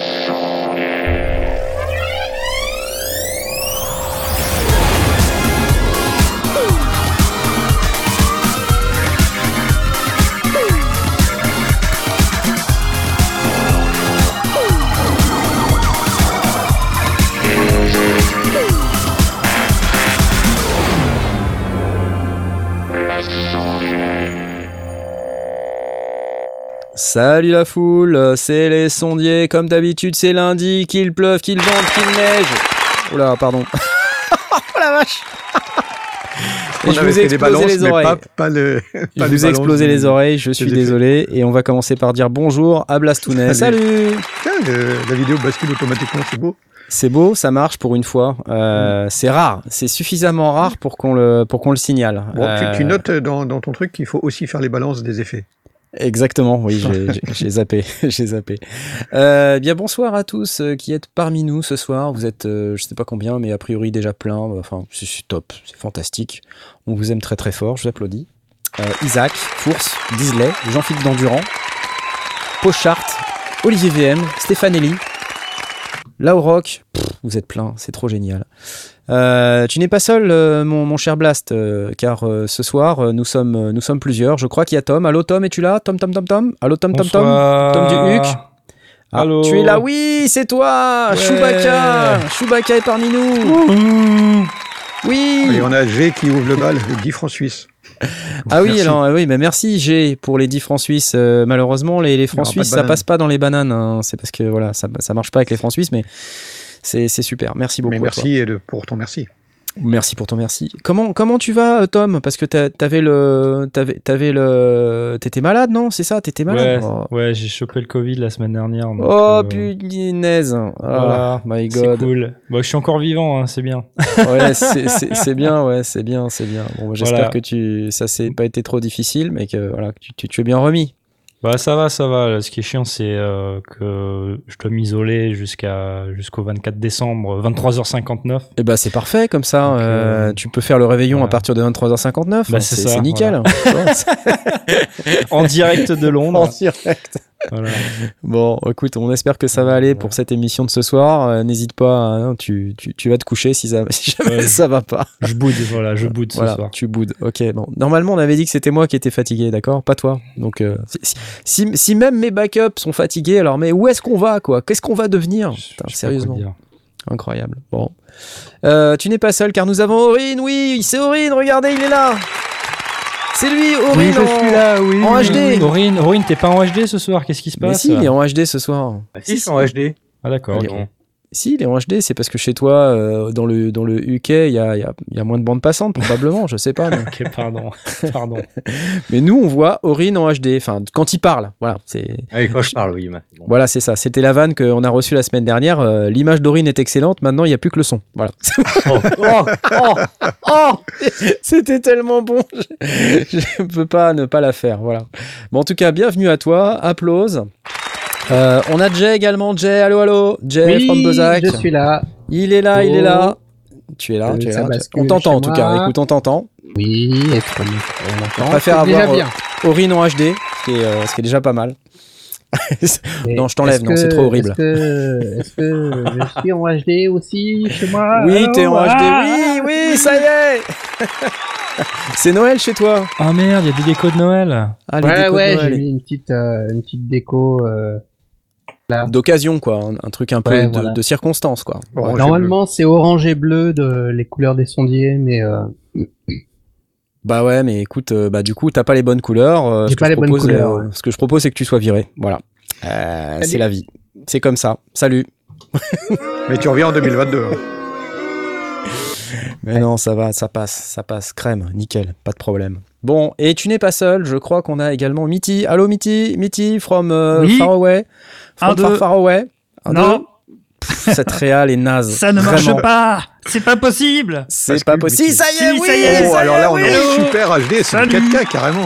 show. Salut la foule, c'est les sondiers. Comme d'habitude, c'est lundi, qu'il pleuve, qu'il vente, qu'il neige. Oula, pardon. oh la vache je vous ai explosé les oreilles. Pas, le, je vous ai explosé les oreilles, je suis désolé. Et on va commencer par dire bonjour à Blastounet. Salut, La vidéo bascule automatiquement, c'est beau. C'est beau, ça marche pour une fois. Euh, mm. C'est rare, c'est suffisamment rare pour qu'on le, pour qu'on le signale. tu, euh, notes dans, dans ton truc qu'il faut aussi faire les balances des effets. Exactement, oui, j'ai zappé, j'ai zappé. Euh, bien bonsoir à tous euh, qui êtes parmi nous ce soir. Vous êtes, euh, je sais pas combien, mais a priori déjà plein. Enfin, c'est top, c'est fantastique. On vous aime très très fort. Je vous applaudis. Euh, Isaac, Fours, Disley, Jean-Philippe Dandurand, Pochart, Olivier VM, Stéphane Laurrock. Vous êtes plein, c'est trop génial. Euh, tu n'es pas seul, euh, mon, cher Blast, euh, car ce soir, nous, sommes, nous sommes plusieurs. Je crois qu'il y a Tom. Allô, Tom, es-tu là? Tom, Tom, Tom, Tom? Allô, Tom, Tom, Tom? Tom du Huc? Ah, Allô. Tu es là? Oui, c'est toi Chewbacca. Chewbacca est parmi nous. Oui. Et on a G qui ouvre le bal, 10 francs suisses. ah oui, alors oui, mais merci G pour les 10 francs suisses. malheureusement, les, les francs suisses, ça passe pas dans les bananes. Hein. C'est parce que voilà, ça, ça marche pas avec les francs suisses, mais c'est super. Merci beaucoup. merci pour ton merci. Merci pour ton merci. Comment, comment tu vas, Tom? Parce que t'avais le. T'avais, le. T'étais malade, non? C'est ça T'étais malade? Ouais, oh. ouais j'ai chopé le Covid la semaine dernière. oh, euh... punaise oh, my god. C'est cool. Bah, je suis encore vivant, hein, c'est bien. ouais, c'est bien, ouais, c'est bien, c'est bien. Bon, bah, j'espère que tu, ça s'est pas été trop difficile, mais que voilà, tu, tu es bien remis. Bah ça va, ça va. Ce qui est chiant, c'est euh, que je dois m'isoler jusqu'à jusqu'au 24 décembre, 23h59. Et bah c'est parfait comme ça. Euh, euh, tu peux faire le réveillon à partir de 23h59. Bah, c'est nickel. en direct de Londres. En direct. Bon, écoute, on espère que ça va aller pour cette émission de ce soir. Euh, n'hésite pas, hein, tu, tu, tu, vas te coucher si, ça, si jamais ça va pas. Je boude, voilà, je boude ce soir. Tu boudes, ok. Bon, normalement, on avait dit que c'était moi qui étais fatigué, d'accord? Pas toi. Donc, euh, si, si, même mes backups sont fatigués, alors, mais où est-ce qu'on va, quoi? Qu'est-ce qu'on va devenir? Sérieusement. Incroyable. Bon. Euh, tu n'es pas seul car nous avons Aurine, oui, c'est Aurine, regardez, il est là c'est lui, Aurine, oui, je suis là, oui, en HD. Aurine, Aurine t'es pas en HD ce soir, qu'est-ce qui se passe Mais si, il est en HD ce soir. Bah, si, c'est en HD. Ah d'accord. Si, il est en HD, c'est parce que chez toi, euh, dans, le, dans le UK, il y a, y, a, y a, moins de bandes passantes, probablement, je sais pas. ok, pardon. pardon. mais nous, on voit Aurine en HD, enfin, quand il parle. Voilà, c'est... Ah, quand je parle, oui. Voilà, c'est ça. C'était la vanne qu'on a reçue la semaine dernière. Euh, l'image d'Aurine est excellente, maintenant, il n'y a plus que le son. Voilà. oh, oh, oh, oh C'était tellement bon, je ne peux pas ne pas la faire. Voilà. Bon, en tout cas, bienvenue à toi, applause. Euh, on a Jay également. Jay, allô, allô. Jay oui, from Bozac. Je suis là. Il est là, il est là. Tu es là, tu es là. On t'entend en tout cas. Écoute, on t'entend. Oui, on entend. On préfère avoir bien. Aurine en HD, ce qui, est, euh, ce qui est déjà pas mal. non, je t'enlève, non, c'est trop horrible. Est-ce que, je suis en HD aussi chez moi Oui, t'es en HD, oui, oui, ça y est C'est Noël chez toi Ah merde, il y a des décos de Noël. Ah, ouais, ouais, j'ai mis une petite, euh, une petite déco. Euh, d'occasion quoi, un, truc un peu de, circonstance quoi. Normalement c'est orange et bleu de les couleurs des sondiers, mais euh... bah ouais, mais écoute, euh, bah du coup t'as pas les bonnes couleurs. Euh, J'ai pas les bonnes couleurs. Euh, ce que je propose c'est que tu sois viré, voilà. c'est la vie, c'est comme ça. Salut. mais tu reviens en 2022. Hein. Mais non, ça va, ça passe, ça passe, crème, nickel, pas de problème. Bon, et tu n'es pas seul, je crois qu'on a également Mitty. Allô Mitty, Mitty from Far Away. From Far, Far Away. non. cette réal est naze. Ça ne marche pas. C'est pas possible. C'est pas possible. Ça y est, oui. Ça y est, oh, alors là, on est en super HD, c'est 4K carrément.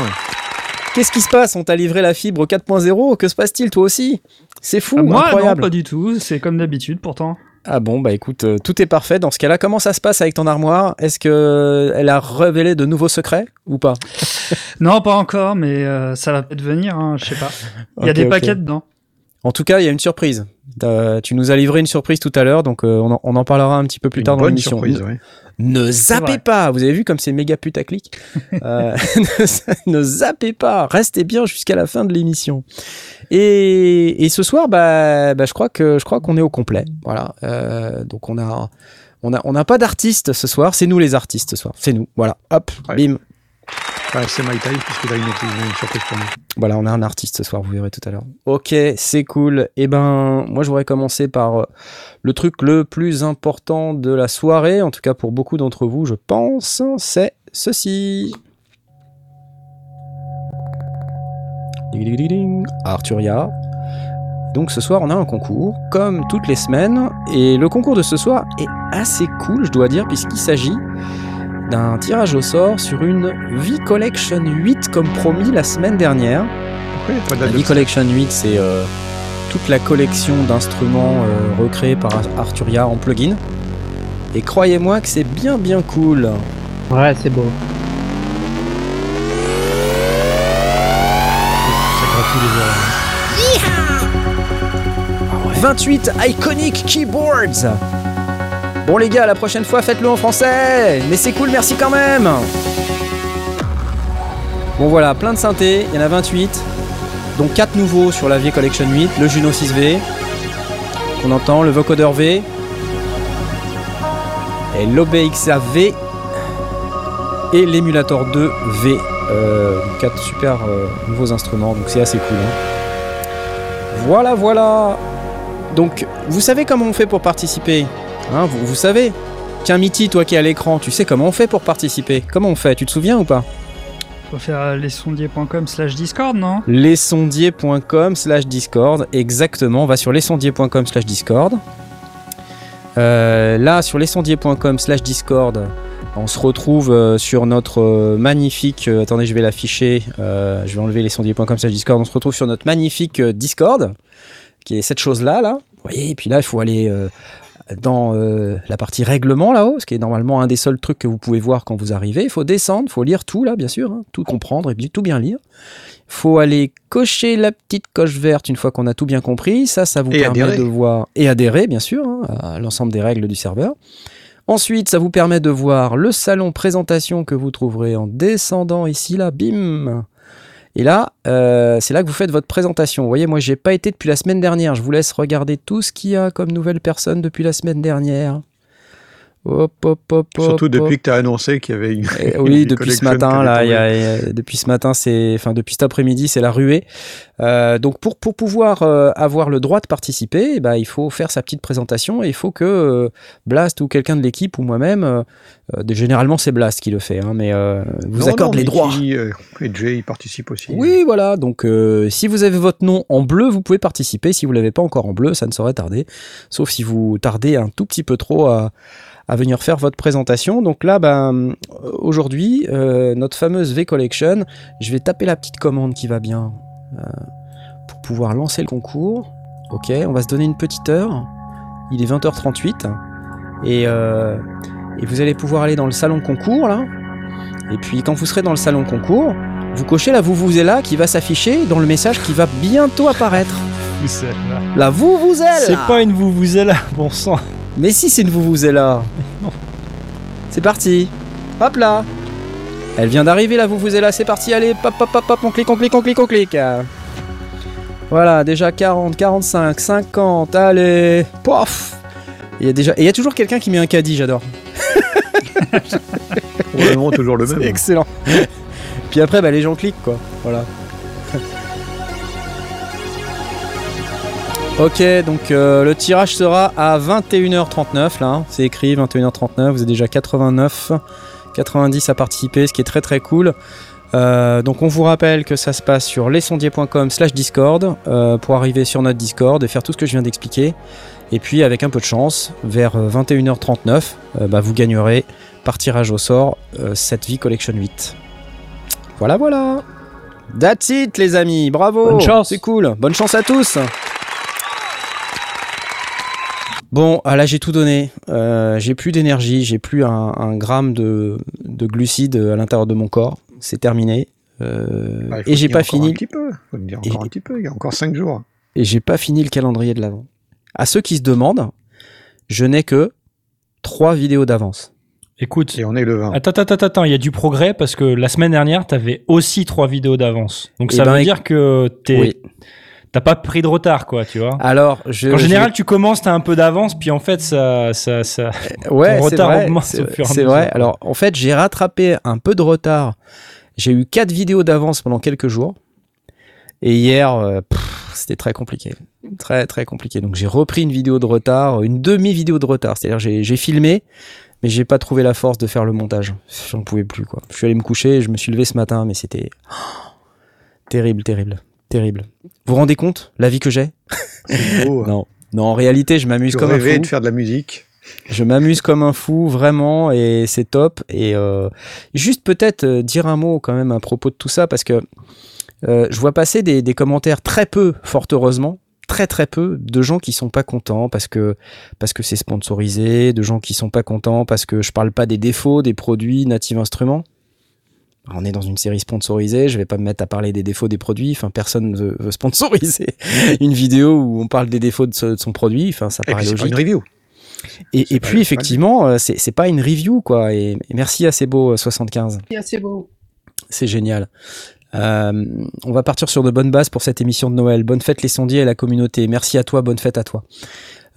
Qu'est-ce qui se passe? On t'a livré la fibre 4.0. Que se passe-t-il toi aussi? C'est fou, Moi, incroyable. non, pas du tout. C'est comme d'habitude pourtant. Ah bon, bah écoute, euh, tout est parfait. Dans ce cas-là, comment ça se passe avec ton armoire? Est-ce que euh, elle a révélé de nouveaux secrets ou pas? Non, pas encore, mais euh, ça va peut-être venir, hein, je sais pas. Il y a des paquets dedans. En tout cas, il y a une surprise. Euh, tu nous as livré une surprise tout à l'heure, donc euh, on, en, on en parlera un petit peu plus Une tard dans l'émission. surprise, ouais. Ne zappez vrai. pas, vous avez vu comme c'est méga putaclic euh, ne, ne zappez pas, restez bien jusqu'à la fin de l'émission. Et, et ce soir, bah, bah, je crois que je crois qu'on est au complet. Voilà, Euh, donc on a on a on n'a pas d'artistes ce soir, c'est nous les artistes ce soir, c'est nous. Voilà, hop, Ouais. bim. C'est My Time, puisqu'il a une, une, surprise pour nous. Voilà, on a un artiste ce soir, vous verrez tout à l'heure. Ok, c'est cool. Eh ben, moi, je voudrais commencer par euh, le truc le plus important de la soirée, en tout cas pour beaucoup d'entre vous, je pense, c'est ceci. Arturia. Donc ce soir, on a un concours, comme toutes les semaines, et le concours de ce soir est assez cool, je dois dire, puisqu'il s'agit d'un tirage au sort sur une V-Collection 8 comme promis la semaine dernière. Pourquoi il n'y a pas de La V-Collection 8, c'est euh, toute la collection d'instruments euh, recréés par Arturia en plugin. Et croyez-moi que c'est bien bien cool. Ouais, c'est beau. Ça gratouille les oreilles. 28 iconic keyboards. Bon les gars, la prochaine fois faites-le en français. Mais c'est cool, merci quand même. Bon voilà, plein de synthés, il y en a 28. Donc 4 nouveaux sur la V-Collection 8, le Juno 6V, qu'on entend, le vocoder V, et l'OBXA V, et l'émulator 2 V. Euh, 4 super euh, nouveaux instruments, donc c'est assez cool. hein. Voilà, voilà. Donc, vous savez comment on fait pour participer? Hein, vous, vous savez Tiens, Mitty, toi qui es à l'écran, tu sais comment on fait pour participer. Comment on fait Tu te souviens ou pas Faut faire euh, lesondiers.com slash discord, non lesondiers.com slash discord. Exactement on va sur lesondiers.com slash discord. Euh, là sur lesondiers.com slash discord on se retrouve euh, sur notre euh, magnifique euh, attendez je vais l'afficher euh, je vais enlever lesondiers.com slash discord. On se retrouve sur notre magnifique euh, discord qui est cette chose là là. Vous voyez et puis là il faut aller euh, dans euh, la partie règlement là-haut, ce qui est normalement un des seuls trucs que vous pouvez voir quand vous arrivez. Il faut descendre, il faut lire tout là, bien sûr, hein, tout comprendre et tout bien lire. Il faut aller cocher la petite coche verte une fois qu'on a tout bien compris. Ça, ça vous Et permet adhérer. de voir et adhérer, bien sûr, hein, à l'ensemble des règles du serveur. Ensuite, ça vous permet de voir le salon présentation que vous trouverez en descendant ici là, bim. Et là, euh, c'est là que vous faites votre présentation. Vous voyez, moi, j'ai pas été depuis la semaine dernière. Je vous laisse regarder tout ce qu'il y a comme nouvelle personne depuis la semaine dernière. Hop, hop, hop, Surtout depuis que tu as annoncé qu'il y avait une. Eh oui, depuis ce matin, là, il y a- il y a- depuis ce matin, c'est, enfin, depuis cet après-midi, c'est la ruée. Euh, donc, pour, pour pouvoir euh, avoir le droit de participer, eh ben, il faut faire sa petite présentation et il faut que euh, Blast ou quelqu'un de l'équipe ou moi-même, euh, euh, généralement c'est Blast qui le fait, hein, mais euh, vous Non, accorde non, les droits. Et Jay, ils participent aussi. Oui, voilà. Donc, euh, si vous avez votre nom en bleu, vous pouvez participer. Si vous l'avez pas encore en bleu, ça ne saurait tarder. Sauf si vous tardez un tout petit peu trop à, à venir faire votre présentation. Donc là, ben, euh, aujourd'hui, euh, notre fameuse V-Collection, je vais taper la petite commande qui va bien euh, pour pouvoir lancer le concours. Ok, on va se donner une petite heure. Il est 20h38. Et, et vous allez pouvoir aller dans le salon concours, là. Et puis, quand vous serez dans le salon concours, vous cochez la là qui va s'afficher dans le message qui va bientôt apparaître. Vous-vous-êtes-là. La Vuvuzela C'est pas une vous-vous-êtes-là, bon sang. Mais si, c'est une Vuvuzela C'est parti Hop là Elle vient d'arriver la Vuvuzela, c'est parti, allez, pop, pop, pop, pop, on clique, on clique, on clique, on clique Voilà, déjà 40, 45, 50, allez Pof Il y a déjà... Et il y a toujours quelqu'un qui met un caddie, j'adore. Probablement toujours le C'est même. excellent. Puis après, bah, les gens cliquent, quoi. Voilà. Ok, donc euh, le tirage sera à 21h39, là. hein. C'est écrit 21h39. Vous êtes déjà 89, 90 à participer, ce qui est très très cool. Euh, donc on vous rappelle que ça se passe sur lesondiers.com slash discord euh, pour arriver sur notre discord et faire tout ce que je viens d'expliquer. Et puis avec un peu de chance, vers euh, 21h39, euh, bah, vous gagnerez par tirage au sort cette vie collection 8. Voilà, voilà. That's it, les amis. Bravo. Bonne chance. C'est cool. Bonne chance à tous. Bon, ah là j'ai tout donné. Euh, j'ai plus d'énergie, j'ai plus un, un gramme de, de glucides à l'intérieur de mon corps. C'est terminé. Euh, Bah, et j'ai pas fini. Un petit peu. Faut te dire Et- encore un petit peu. Il y a encore 5 jours. et j'ai pas fini le calendrier de l'avant. À ceux qui se demandent, je n'ai que trois vidéos d'avance. Écoute, Et on est le 20. attends, attends, attends, il y a du progrès parce que la semaine dernière, t'avais aussi trois vidéos d'avance. Donc Eh ça ben, veut dire que t'es, Oui. T'as pas pris de retard, quoi, tu vois. Alors, je, en je- général, tu commences, t'as un peu d'avance, puis en fait, ça, ça, ça. ouais, ton c'est retard vrai, augmente c'est- au fur et à C'est mesure. vrai. Alors, en fait, j'ai rattrapé un peu de retard. J'ai eu quatre vidéos d'avance pendant quelques jours. Et hier, euh, c'était très compliqué. Très, très compliqué. Donc, j'ai repris une vidéo de retard, une demi-vidéo de retard. C'est-à-dire, j'ai j'ai filmé, mais j'ai pas trouvé la force de faire le montage. J'en pouvais plus, quoi. Je suis allé me coucher, je me suis levé ce matin, mais c'était oh, terrible, terrible, terrible. Vous vous rendez compte, la vie que j'ai beau, hein. Non. Non, en réalité, je m'amuse comme un fou. de faire de la musique. Je m'amuse comme un fou, vraiment, et c'est top. Et euh, juste peut-être euh, dire un mot quand même à propos de tout ça, parce que euh, je vois passer des, des commentaires très peu, fort heureusement, très très peu, de gens qui sont pas contents parce que parce que c'est sponsorisé, de gens qui sont pas contents parce que je parle pas des défauts des produits Native Instruments. On est dans une série sponsorisée, je vais pas me mettre à parler des défauts des produits, enfin personne ne veut, veut sponsoriser une vidéo où on parle des défauts de, ce- de son produit, enfin ça Et paraît c'est pas logique. une review. Et, puis effectivement, euh, c'est c'est pas une review quoi. Et, et merci à euh, 75, C'est assez beau. c'est génial. Euh, on va partir sur de bonnes bases pour cette émission de Noël. Bonne fête les sondiers et la communauté. Merci à toi, bonne fête à toi.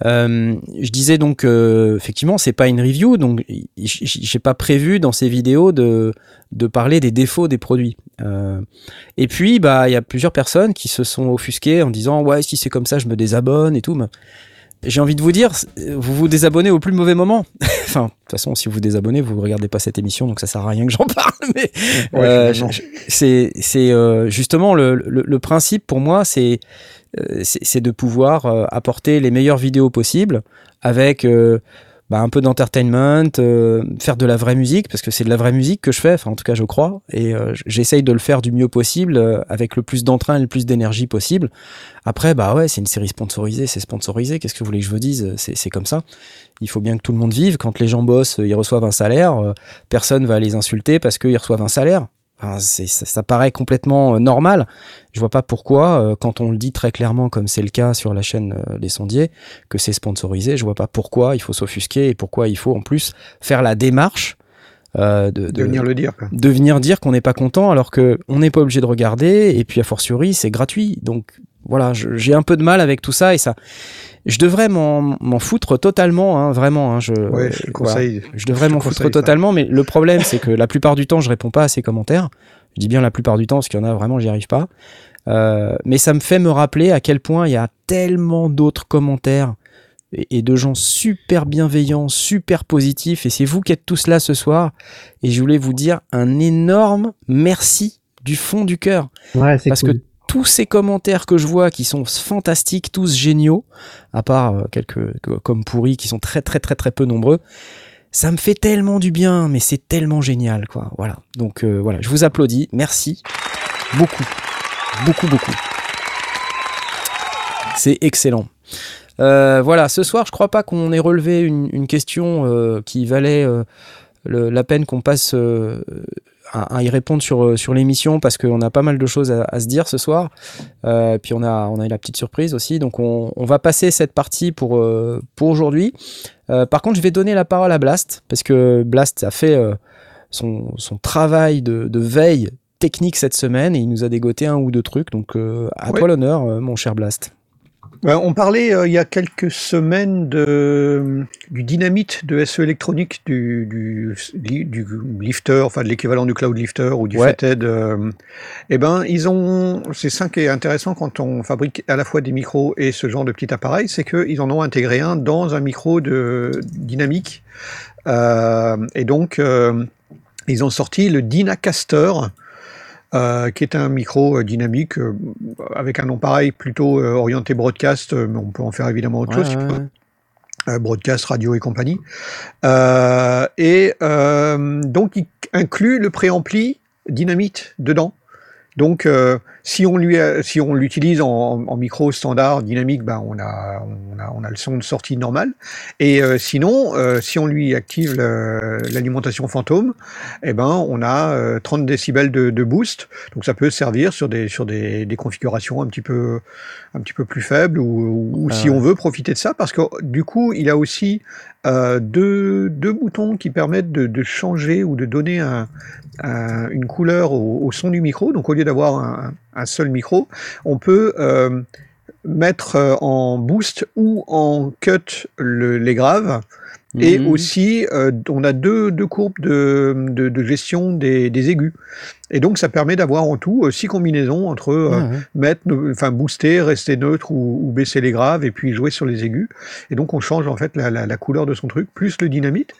Euh, je disais donc euh, effectivement c'est pas une review donc j'ai pas prévu dans ces vidéos de de parler des défauts des produits. Euh, et puis bah il y a plusieurs personnes qui se sont offusquées en disant ouais si c'est comme ça je me désabonne et tout. J'ai envie de vous dire vous vous désabonnez au plus mauvais moment. enfin de toute façon si vous vous désabonnez vous regardez pas cette émission donc ça sert à rien que j'en parle. Mais Ouais, euh, c'est euh, justement le, le, le principe pour moi c'est euh, de pouvoir apporter les meilleures vidéos possibles avec bah, un peu d'entertainment, euh, faire de la vraie musique parce que c'est de la vraie musique que je fais, enfin en tout cas je crois, et euh, j'essaye de le faire du mieux possible euh, avec le plus d'entrain et le plus d'énergie possible. Après bah ouais c'est une série sponsorisée, c'est sponsorisé, qu'est-ce que vous voulez que je vous dise, c'est comme ça. Il faut bien que tout le monde vive. Quand les gens bossent, ils reçoivent un salaire. euh, personne va les insulter parce qu'ils reçoivent un salaire. Enfin, ça, ça paraît complètement euh, normal. Je vois pas pourquoi, euh, quand on le dit très clairement, comme c'est le cas sur la chaîne euh, des sondiers, que c'est sponsorisé. Je vois pas pourquoi il faut s'offusquer et pourquoi il faut en plus faire la démarche euh, de, De de- venir le dire. quoi. de venir dire qu'on n'est pas content alors que on n'est pas obligé de regarder et puis a fortiori c'est gratuit donc voilà je- j'ai un peu de mal avec tout ça et ça je devrais m'en m'en foutre totalement hein, vraiment hein, je Ouais, je voilà. conseille. Je devrais m'en foutre ça. totalement, mais le problème, c'est que la plupart du temps, je réponds pas à ces commentaires. Je dis bien la plupart du temps, parce qu'il y en a vraiment, j'y arrive pas. Euh, mais ça me fait me rappeler à quel point il y a tellement d'autres commentaires et, et de gens super bienveillants, super positifs. Et c'est vous qui êtes tous là ce soir. Et je voulais vous dire un énorme merci du fond du cœur Ouais, c'est parce cool. que tous ces commentaires que je vois qui sont fantastiques, tous géniaux, à part euh, quelques que- comme pourris qui sont très très très très peu nombreux, ça me fait tellement du bien, mais c'est tellement génial quoi. Voilà. Donc euh, voilà, je vous applaudis, merci beaucoup, beaucoup beaucoup. C'est excellent. Euh, voilà, ce soir, je crois pas qu'on ait relevé une, question qui valait la peine qu'on passe à, à y répondre sur, euh, sur l'émission parce qu'on a pas mal de choses à, à se dire ce soir. Euh, puis on a, on a eu la petite surprise aussi. Donc on, on va passer cette partie pour, euh, pour aujourd'hui. Euh, par contre, je vais donner la parole à Blast parce que Blast a fait euh, son, son travail de, de veille technique cette semaine et il nous a dégoté un ou deux trucs. Donc euh, à toi l'honneur, mon cher Blast. Ouais, on parlait euh, il y a quelques semaines de, du dynamite de SE électronique, du, du, li- du lifter, enfin de l'équivalent du cloud lifter ou du Ouais. Fathead. euh, eh ben, ils ont, c'est ça qui est intéressant quand on fabrique à la fois des micros et ce genre de petit appareil, c'est qu'ils en ont intégré un dans un micro de dynamique. Euh, et donc, euh, ils ont sorti le Dynacaster, euh, qui est un micro euh, dynamique euh, avec un nom pareil, plutôt orienté broadcast, mais on peut en faire évidemment autre Ouais, chose, ouais, euh, broadcast, radio et compagnie. Et donc, il inclut le préampli Dynamite dedans. Donc, euh, si on lui, a- si on l'utilise en, en micro standard dynamique, ben on a, on a, on a le son de sortie normal. Et euh, sinon, euh, si on lui active l'alimentation fantôme, eh ben on a euh, 30 décibels de, de boost. Donc ça peut servir sur des, sur des, des configurations un petit peu, un petit peu plus faibles ou, ou Ah si on veut profiter de ça, parce que du coup, il a aussi euh, deux, boutons qui permettent de, changer ou de donner un, un- une couleur au, son du micro. Donc au lieu d'avoir un, seul micro, on peut euh, mettre euh, en boost ou en cut le- les graves. Et Mhm. aussi, euh, on a deux, deux courbes de, de, de gestion des, des aigus. Et donc, ça permet d'avoir en tout euh, six combinaisons entre euh, ouais. mettre, ne- enfin booster, rester neutre ou, ou baisser les graves et puis jouer sur les aigus. Et donc on change en fait la, la, la couleur de son truc plus le dynamite.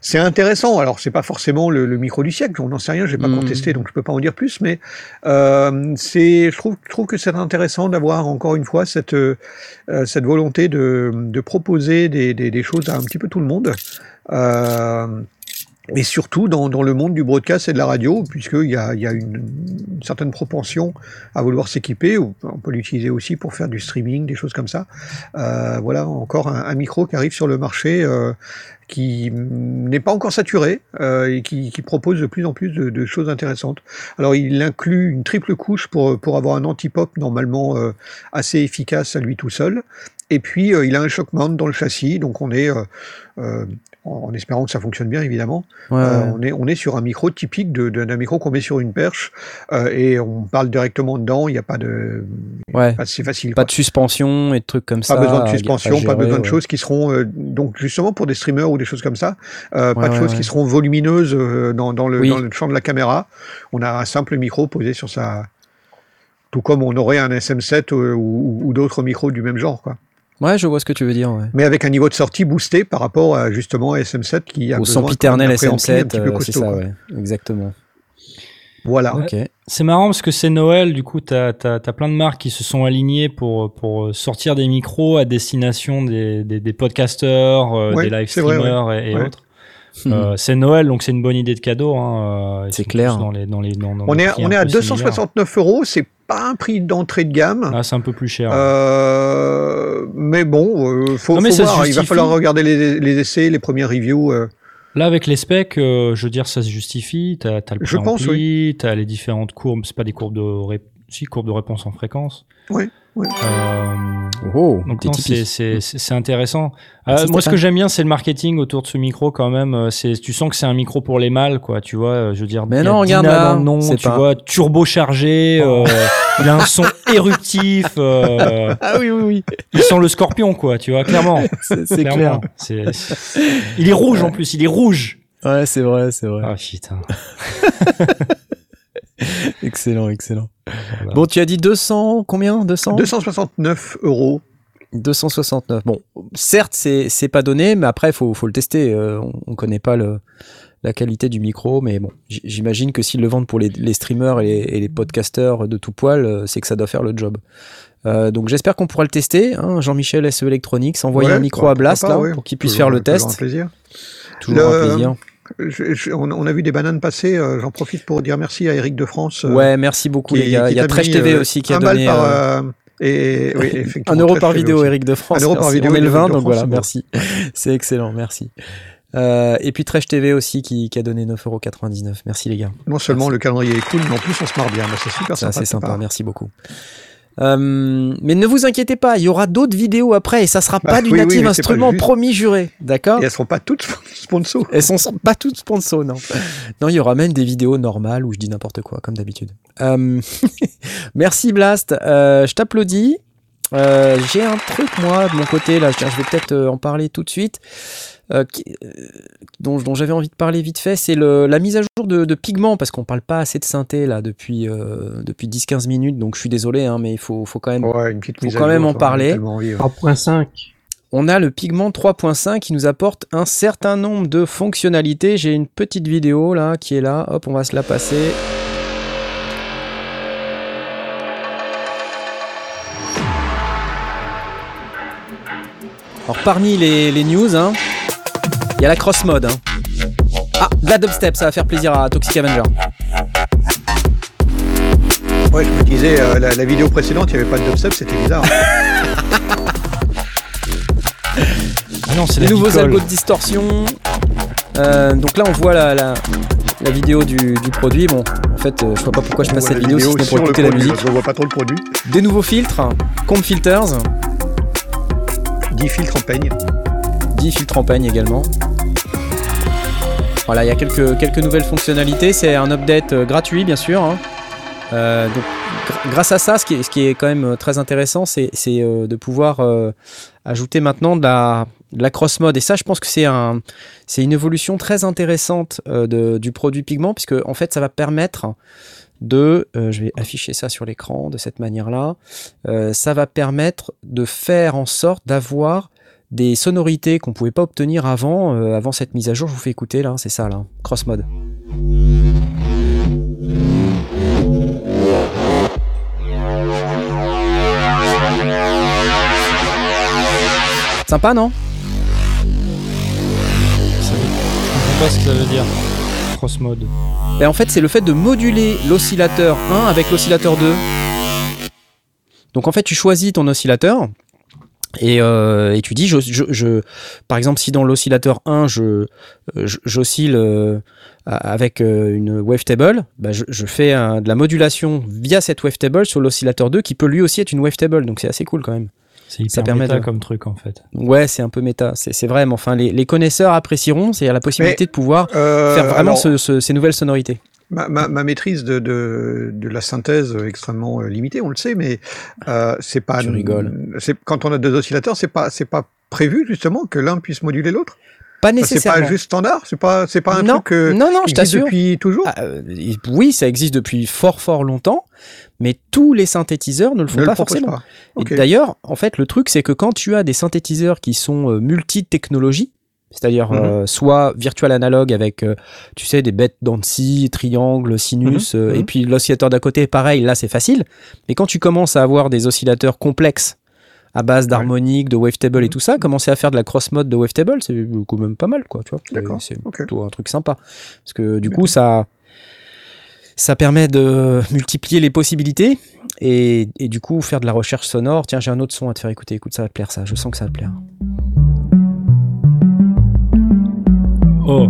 C'est intéressant. Alors c'est pas forcément le, le micro du siècle, on n'en sait rien, j'ai pas Mm. encore testé donc je peux pas en dire plus. Mais euh, c'est, je trouve, je trouve que c'est intéressant d'avoir encore une fois cette cette volonté de, de proposer des, des, des choses un petit peu tout le monde. Euh, et surtout dans, le monde du broadcast et de la radio, puisqu'il y a, il y a une, certaine propension à vouloir s'équiper. On peut l'utiliser aussi pour faire du streaming, des choses comme ça. Euh, voilà, encore un, un micro qui arrive sur le marché euh, qui n'est pas encore saturé euh, et qui, qui propose de plus en plus de, de choses intéressantes. Alors, il inclut une triple couche pour, pour avoir un anti-pop normalement euh, assez efficace à lui tout seul. Et puis, euh, il a un shock mount dans le châssis, donc on est, euh, euh, en, espérant que ça fonctionne bien évidemment, Ouais, euh, on, est, on est sur un micro typique de- de- d'un micro qu'on met sur une perche euh, et on parle directement dedans, il n'y a pas de... Ouais. C'est facile. Pas quoi. de suspension et de trucs comme ça. Pas besoin de suspension, pas besoin de choses qui seront euh, donc justement pour des streamers ou des choses comme ça, euh, pas de choses qui seront volumineuses dans, dans le, Oui. dans le champ de la caméra. On a un simple micro posé sur sa, tout comme on aurait un SM7 euh, ou, ou d'autres micros du même genre, quoi. Ouais, je vois ce que tu veux dire. Ouais. Mais avec un niveau de sortie boosté par rapport à justement à SM7 qui a Au besoin sempiternel quand même d'un préampli un SM7, petit peu euh, c'est costaud, ça, ouais. Exactement. Voilà. Ok. C'est marrant parce que c'est Noël, du coup, t'as as, plein de marques qui se sont alignées pour, pour sortir des micros à destination des, des, des podcasters, euh, Ouais, des live vrai, streamers et, et Ouais. autres. Euh, c'est Noël, donc c'est une bonne idée de cadeau. Hein, euh, C'est clair. Dans les, dans les, dans, dans On est, on est à peu similaires. 269 euros, c'est pas un prix d'entrée de gamme. Ah, c'est un peu plus cher. Euh, mais bon, euh, faut, Non, mais faut voir. Il va falloir regarder les, les essais, les premières reviews. euh. Là, avec les specs, euh, je veux dire, ça se justifie. T'as as le Je pense, t'as les différentes courbes. C'est pas des courbes de ré... si, courbes de réponse en fréquence. Ouais, ouais. Euh, Oh, donc non, c'est- c'est c'est- c'est intéressant. Merci, Euh, moi, ce que j'aime bien, c'est le marketing autour de ce micro quand même. Euh, C'est, tu sens que c'est un micro pour les mâles, quoi. Tu vois, je veux dire. Mais non, regarde là, c'est tu pas- vois, turbo chargé. euh, il a un son éruptif. Ah oui, oui, oui. il sent le scorpion, quoi. Tu vois, clairement. C'est c'est clair. Clairement. Il est rouge en plus. Il est rouge. Ouais, c'est vrai, c'est vrai. Ah putain. Excellent, excellent. Voilà. Bon, tu as dit 200, combien 200 269 euros. 269. Bon, certes, c'est c'est pas donné, mais après, faut faut le tester. Euh, on, on connaît pas le la qualité du micro, mais bon, j'imagine que s'ils le vendent pour les, les streamers et les, et les podcasters de tout poil, euh, c'est que ça doit faire le job. Euh, donc j'espère qu'on pourra le tester. Hein, Jean-Michel SE Electronics, envoyer Ouais, un micro à Blast là, ouais. pour qu'il puisse faire le toujours un test. plaisir. Toujours un Le- plaisir. Je- je- on, on a vu des bananes passer. euh, J'en profite pour dire merci à Eric de France. euh, Ouais, merci beaucoup qui- les gars. Il y a Trash TV euh, aussi qui a donné par, euh, et, oui, effectivement, un euro par vidéo, aussi. Eric de France. Un euro par vidéo, On est le Eric 20, de donc France, voilà, c'est merci. C'est excellent, merci. Euh, et puis Trash TV aussi qui, qui a donné 9,99€. Merci les gars. Non seulement le calendrier est cool, mais en plus on se marre bien. Bah, c'est super C'est sympa. sa sympa, merci beaucoup. Euh, mais ne vous inquiétez pas, il y aura d'autres vidéos après et ça sera Bah pas du oui, native instrument juste. promis juré, d'accord elles seront pas toutes sponsors. Elles sont pas toutes sponsors, non. Non, il y aura même des vidéos normales où je dis n'importe quoi, comme d'habitude. Euh, merci Blast, Euh, je t'applaudis. Euh, J'ai un truc moi de mon côté là, je je vais peut-être euh, en parler tout de suite. Euh, qui- euh, dont, dont j'avais envie de parler vite fait, c'est la mise à jour de, de pigments, parce qu'on parle pas assez de synthé là depuis, euh, depuis 10-15 minutes, donc je suis désolé, hein, mais il faut, faut quand même Ouais, une petite Faut quand même en parler. tellement envie, ouais. 3.5. On a le pigment 3.5 qui nous apporte un certain nombre de fonctionnalités. J'ai une petite vidéo là qui est là. Hop, on va se la passer. Alors parmi les, les news, hein, y a la cross mode. hein. Ah, de la dubstep, ça va faire plaisir à Toxic Avenger. Ouais, je me disais, euh, la, la vidéo précédente, il n'y avait pas de dubstep, c'était bizarre. Ah non, c'est Les nouveaux algos de distorsion. Euh, donc là, on voit la, la, la vidéo du, du produit. Bon, en fait, euh, je vois pas pourquoi je passe cette la vidéo si ce n'est sur pour écouter la musique. qu'on voit pas trop le produit. Des nouveaux filtres, Comp Filters, 10 filtres en peigne. 10 filtres en peigne également. Voilà, il y a quelques, quelques nouvelles fonctionnalités. C'est un update euh, gratuit, bien sûr. hein. Euh, donc, gr- grâce à ça, ce qui est, quand même euh, très intéressant, c'est euh, de pouvoir ajouter maintenant de la, de la cross-mode. Et ça, je pense que c'est un, une évolution très intéressante du produit Pigment, puisque en fait, ça va permettre de, je vais afficher ça sur l'écran de cette manière-là, ça va permettre de faire en sorte d'avoir des sonorités qu'on pouvait pas obtenir avant, euh, avant cette mise à jour. Je vous fais écouter là, c'est ça là, cross mode. Sympa non? Ça veut- Je comprends pas ce que ça veut dire. Cross mode. Et en fait, c'est le fait de moduler l'oscillateur 1 avec l'oscillateur 2. Donc en fait, tu choisis ton oscillateur et, euh, et tu dis, je, je- je- par exemple, si dans l'oscillateur 1, je, euh, je- j'oscille euh, avec euh, une wavetable, bah, je, je fais un- de la modulation via cette wavetable sur l'oscillateur 2 qui peut lui aussi être une wavetable. Donc c'est assez cool quand même. C'est hyper Ça permet méta de- comme truc en fait. Ouais, c'est un peu méta. C'est, c'est vrai, mais enfin, les, les connaisseurs apprécieront. C'est la possibilité de pouvoir Euh, faire vraiment alors, ce- ce- ces nouvelles sonorités. Ma, ma- ma maîtrise de, de, de la synthèse extrêmement euh, limitée, on le sait, mais euh, c'est pas. Tu rigoles. Quand on a deux oscillateurs, c'est pas c'est pas prévu justement que l'un puisse moduler l'autre? Pas Enfin, C'est nécessairement. pas juste standard. C'est pas c'est pas un non, truc que non, non, je t'assure. depuis toujours? Ah, euh, oui, ça existe depuis fort fort longtemps, mais tous les synthétiseurs ne le font ne pas forcément. pas. Et. D'ailleurs, en fait, le truc, c'est que quand tu as des synthétiseurs qui sont euh, multi-technologies, c'est-à-dire Mhm. euh, soit virtual analogue avec, euh, tu sais, des bêtes d'Annecy, triangle, sinus, euh, Mhm. et puis l'oscillateur d'à côté, pareil, là c'est facile. Mais quand tu commences à avoir des oscillateurs complexes à base d'harmonique, de wavetable et Mhm. tout ça, commencer à faire de la cross-mode de wavetable, c'est quand même pas mal, quoi, tu vois. C'est- D'accord. C'est Ok. plutôt un truc sympa. Parce que du coup, ça, ça permet de multiplier les possibilités et, et du coup faire de la recherche sonore. Tiens, j'ai un autre son à te faire écouter. Écoute, ça va te plaire, ça. Je sens que ça va te plaire. Oh.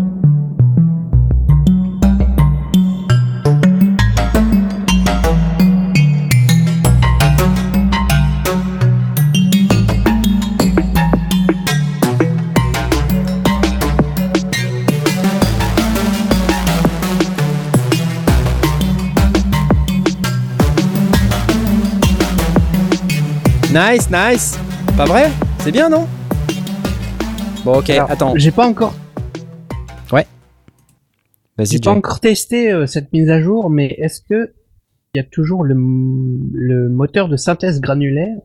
Nice, nice. Pas vrai? C'est bien, non? Bon, ok. Alors, attends. J'ai pas encore. J'ai pas encore testé euh, cette mise à jour, mais est-ce que il y a toujours le, moteur de synthèse granulaire?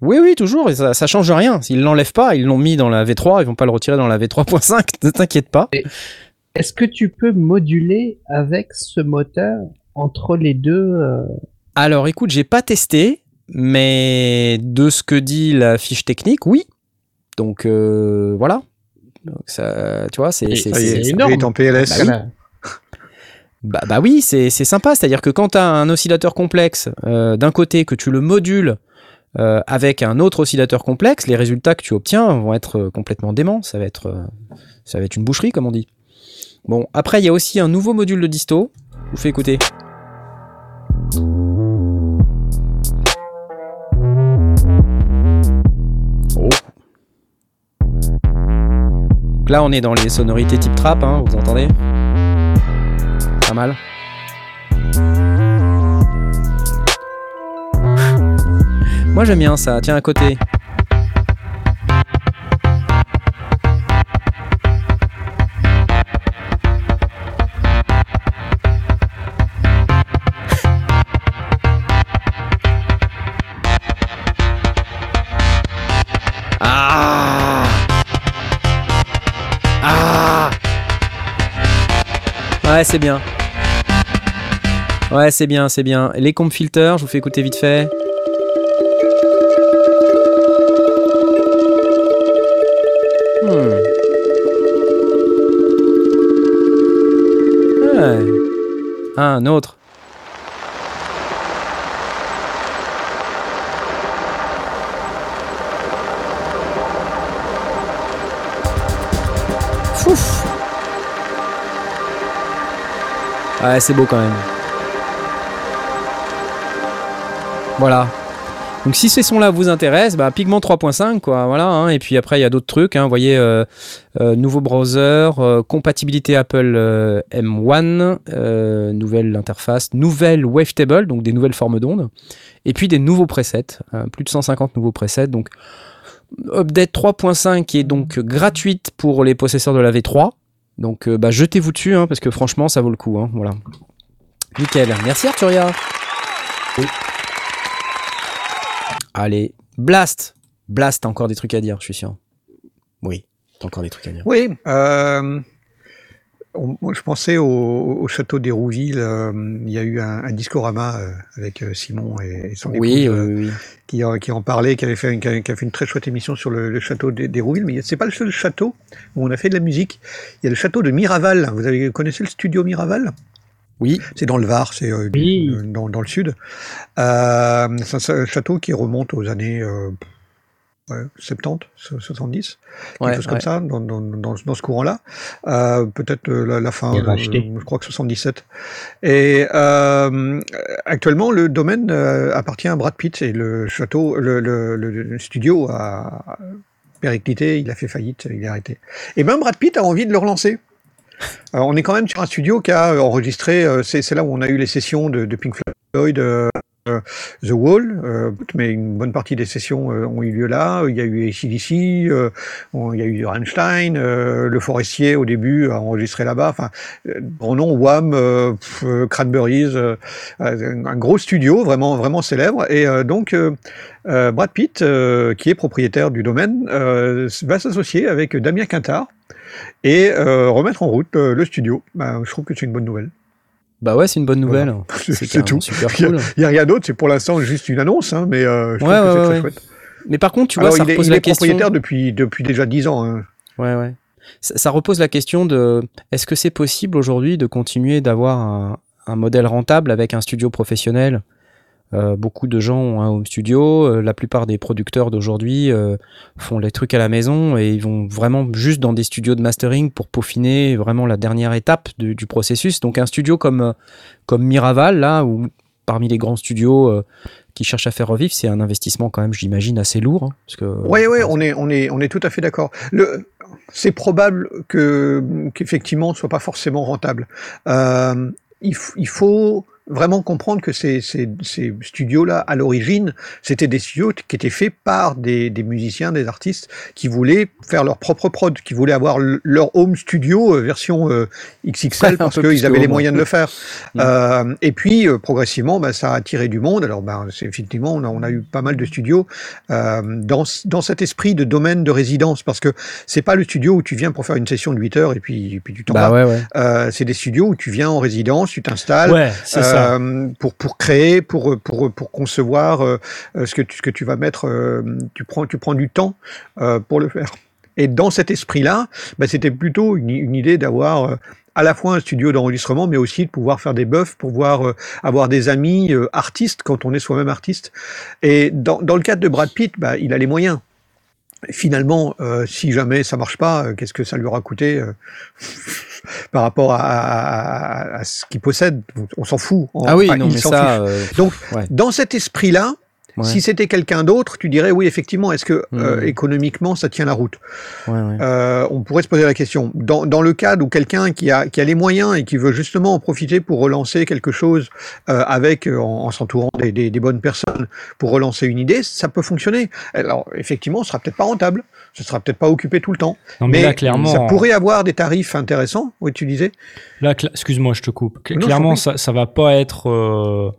Oui, oui, toujours. et ça, ça change rien. S'ils l'enlèvent pas, ils l'ont mis dans la V3. Ils vont pas le retirer dans la V3.5. Ne t'inquiète pas. Est-ce que tu peux moduler avec ce moteur entre les deux euh, Alors, écoute, j'ai pas testé, mais de ce que dit la fiche technique, oui. Donc euh, voilà. Donc, ça, tu vois, c'est y c'est- est, énorme. en PLS. Bah oui. Bah, bah oui, c'est sympa. C'est-à-dire que quand tu as un oscillateur complexe, euh, d'un côté, que tu le modules euh, avec un autre oscillateur complexe, les résultats que tu obtiens vont être euh, complètement déments. Ça va être, ça va être une boucherie, comme on dit. Bon, après, il y a aussi un nouveau module de disto. Je vous fais écouter. Oh. Donc là, on est dans les sonorités type trap, hein, vous entendez? Pas mal. Moi j'aime bien ça, tiens à côté. Ah Ah Ouais, c'est bien. Ouais, c'est bien, c'est bien. Les comp filters, je vous fais écouter vite fait. Hmm. Un autre. Fouf. Ouais, c'est beau quand même. Voilà. Donc si ces sons-là vous intéressent, bah, Pigment 3.5, quoi, voilà. hein. et puis après, il y a d'autres trucs. Hein, vous voyez, euh, euh, nouveau browser, euh, compatibilité Apple euh, M1, euh, nouvelle interface, nouvelle wavetable, donc des nouvelles formes d'ondes, et puis des nouveaux presets, euh, plus de 150 nouveaux presets. Donc update 3.5 qui est donc gratuite pour les possesseurs de la V3. Donc bah, jetez-vous dessus, hein, parce que franchement, ça vaut le coup. hein, voilà. Nickel. Merci Arturia. Allez, Blast. Blast, t'as encore des trucs à dire, je suis sûr. Oui, t'as encore des trucs à dire. Oui, euh, on- je pensais au, au château d'Hérouville. euh, il y a eu un, un discorama euh, avec Simon et, et son Oui, épouse, oui, oui. qui, en- qui en parlait, qui avait fait, une- qui a, fait une très chouette émission sur le, le château d'Hé- d'Hérouville. Mais c'est pas le seul château où on a fait de la musique. Il y a le château de Miraval. Vous avez connaissez le studio Miraval? Oui, C'est dans le Var, c'est euh, Oui. euh, dans, dans le sud. Euh, c'est un- château qui remonte aux années euh, ouais, 70, 70, quelque ouais, chose comme ça, dans, dans, ce courant-là. Euh, Peut-être euh, la, la fin, euh, je crois que 77. Et euh, actuellement, le domaine euh, appartient à Brad Pitt et le château, le, le, studio a périclité, il a fait faillite, il est arrêté. Et ben Brad Pitt a envie de le relancer. Alors, on est quand même sur un studio qui a euh, enregistré, euh, c'est là où on a eu les sessions de, Pink Floyd, euh, euh, The Wall, euh, mais une bonne partie des sessions euh, ont eu lieu là. Il y a eu ACDC, euh, il y a eu Rammstein, euh, Le Forestier au début a enregistré là-bas. Enfin, euh, bon nom, Wham, euh, euh, Cranberries, euh, euh, un gros studio vraiment vraiment célèbre. Et euh, donc euh, euh, Brad Pitt, euh, qui est propriétaire du domaine, euh, va s'associer avec Damien Quintard et euh, remettre en route euh, le studio. Ben, je trouve que c'est une bonne nouvelle. Bah ouais, c'est une bonne nouvelle. C'est tout. super Il y a- cool. Il n'y a rien d'autre, c'est pour l'instant juste une annonce, hein, mais euh, je Ouais, trouve que c'est très chouette. Mais par contre, tu vois, Alors, ça il est, repose il la est question. propriétaire depuis, depuis déjà 10 ans. hein. Ouais, ouais. Ça, ça repose la question de est-ce que c'est possible aujourd'hui de continuer d'avoir un, un modèle rentable avec un studio professionnel Euh, Beaucoup de gens ont un home studio. euh, la plupart des producteurs d'aujourd'hui euh, font les trucs à la maison et ils vont vraiment juste dans des studios de mastering pour peaufiner vraiment la dernière étape du, du processus. Donc un studio comme, comme Miraval, là, où parmi les grands studios qui cherchent à faire revivre, c'est un investissement quand même, j'imagine, assez lourd. hein, parce que, Oui, oui, on est, on est, on est tout à fait d'accord. Le, c'est probable que, qu'effectivement, ce soit pas forcément rentable. Il, il faut vraiment comprendre que ces, ces, ces studios-là, à l'origine, c'était des studios qui étaient faits par des, des musiciens, des artistes qui voulaient faire leur propre prod, qui voulaient avoir le- leur home studio euh, version euh, XXL parce qu'ils avaient les moyens de le faire. Mm. Euh, et puis, euh, progressivement, bah, ça a attiré du monde. Alors, bah, c'est, effectivement, on a, on a eu pas mal de studios euh, dans, dans cet esprit de domaine de résidence, parce que c'est pas le studio où tu viens pour faire une session de 8 heures et puis, et puis tu t'en Bah vas. ouais, ouais. Euh, c'est des studios où tu viens en résidence, tu t'installes. Euh, pour pour créer, pour pour pour concevoir euh, euh, ce que tu que tu vas mettre, tu prends tu prends du temps pour le faire. Et dans cet esprit-là, bah, c'était plutôt une, idée d'avoir à la fois un studio d'enregistrement, mais aussi de pouvoir faire des buffs, pouvoir avoir des amis artistes quand on est soi-même artiste. Et dans, dans le cadre de Brad Pitt, bah, il a les moyens. Finalement, euh, si jamais ça marche pas, euh, qu'est-ce que ça lui aura coûté euh, par rapport à, à- à ce qu'il possède? On s'en fout. Ah oui, non, mais ça. Donc, ouais. Dans cet esprit-là, Ouais. si c'était quelqu'un d'autre, tu dirais oui, effectivement, est-ce que euh, Mhm. économiquement ça tient la route? Ouais, ouais. Euh, On pourrait se poser la question. Dans, dans le cadre où quelqu'un qui a, qui a les moyens et qui veut justement en profiter pour relancer quelque chose euh, avec euh, en, en s'entourant des, des- des bonnes personnes pour relancer une idée, ça peut fonctionner. Alors effectivement, ce sera peut-être pas rentable, ce sera peut-être pas occupé tout le temps, Non, mais, mais là, clairement. ça pourrait avoir des tarifs intéressants. Oui, tu disais? Là, excuse-moi, je te coupe. Non, Clairement, ça, ça va pas être euh,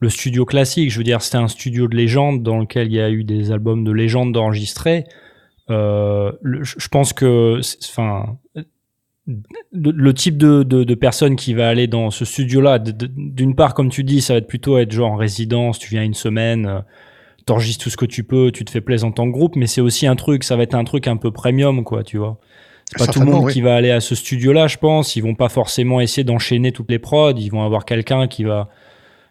le studio classique. Je veux dire, c'était un studio de légende dans lequel il y a eu des albums de légende d'enregistrés. Euh, le- je pense que, enfin, le, type de, de, de personne qui va aller dans ce studio-là, d'une part, comme tu dis, ça va être plutôt être genre en résidence. Tu viens une semaine. euh, T'enregistres tout ce que tu peux, tu te fais plaisir en tant que groupe, mais c'est aussi un truc, ça va être un truc un peu premium, quoi, tu vois. C'est pas tout le monde oui. qui va aller à ce studio-là, je pense. Ils vont pas forcément essayer d'enchaîner toutes les prods. Ils vont avoir quelqu'un qui va,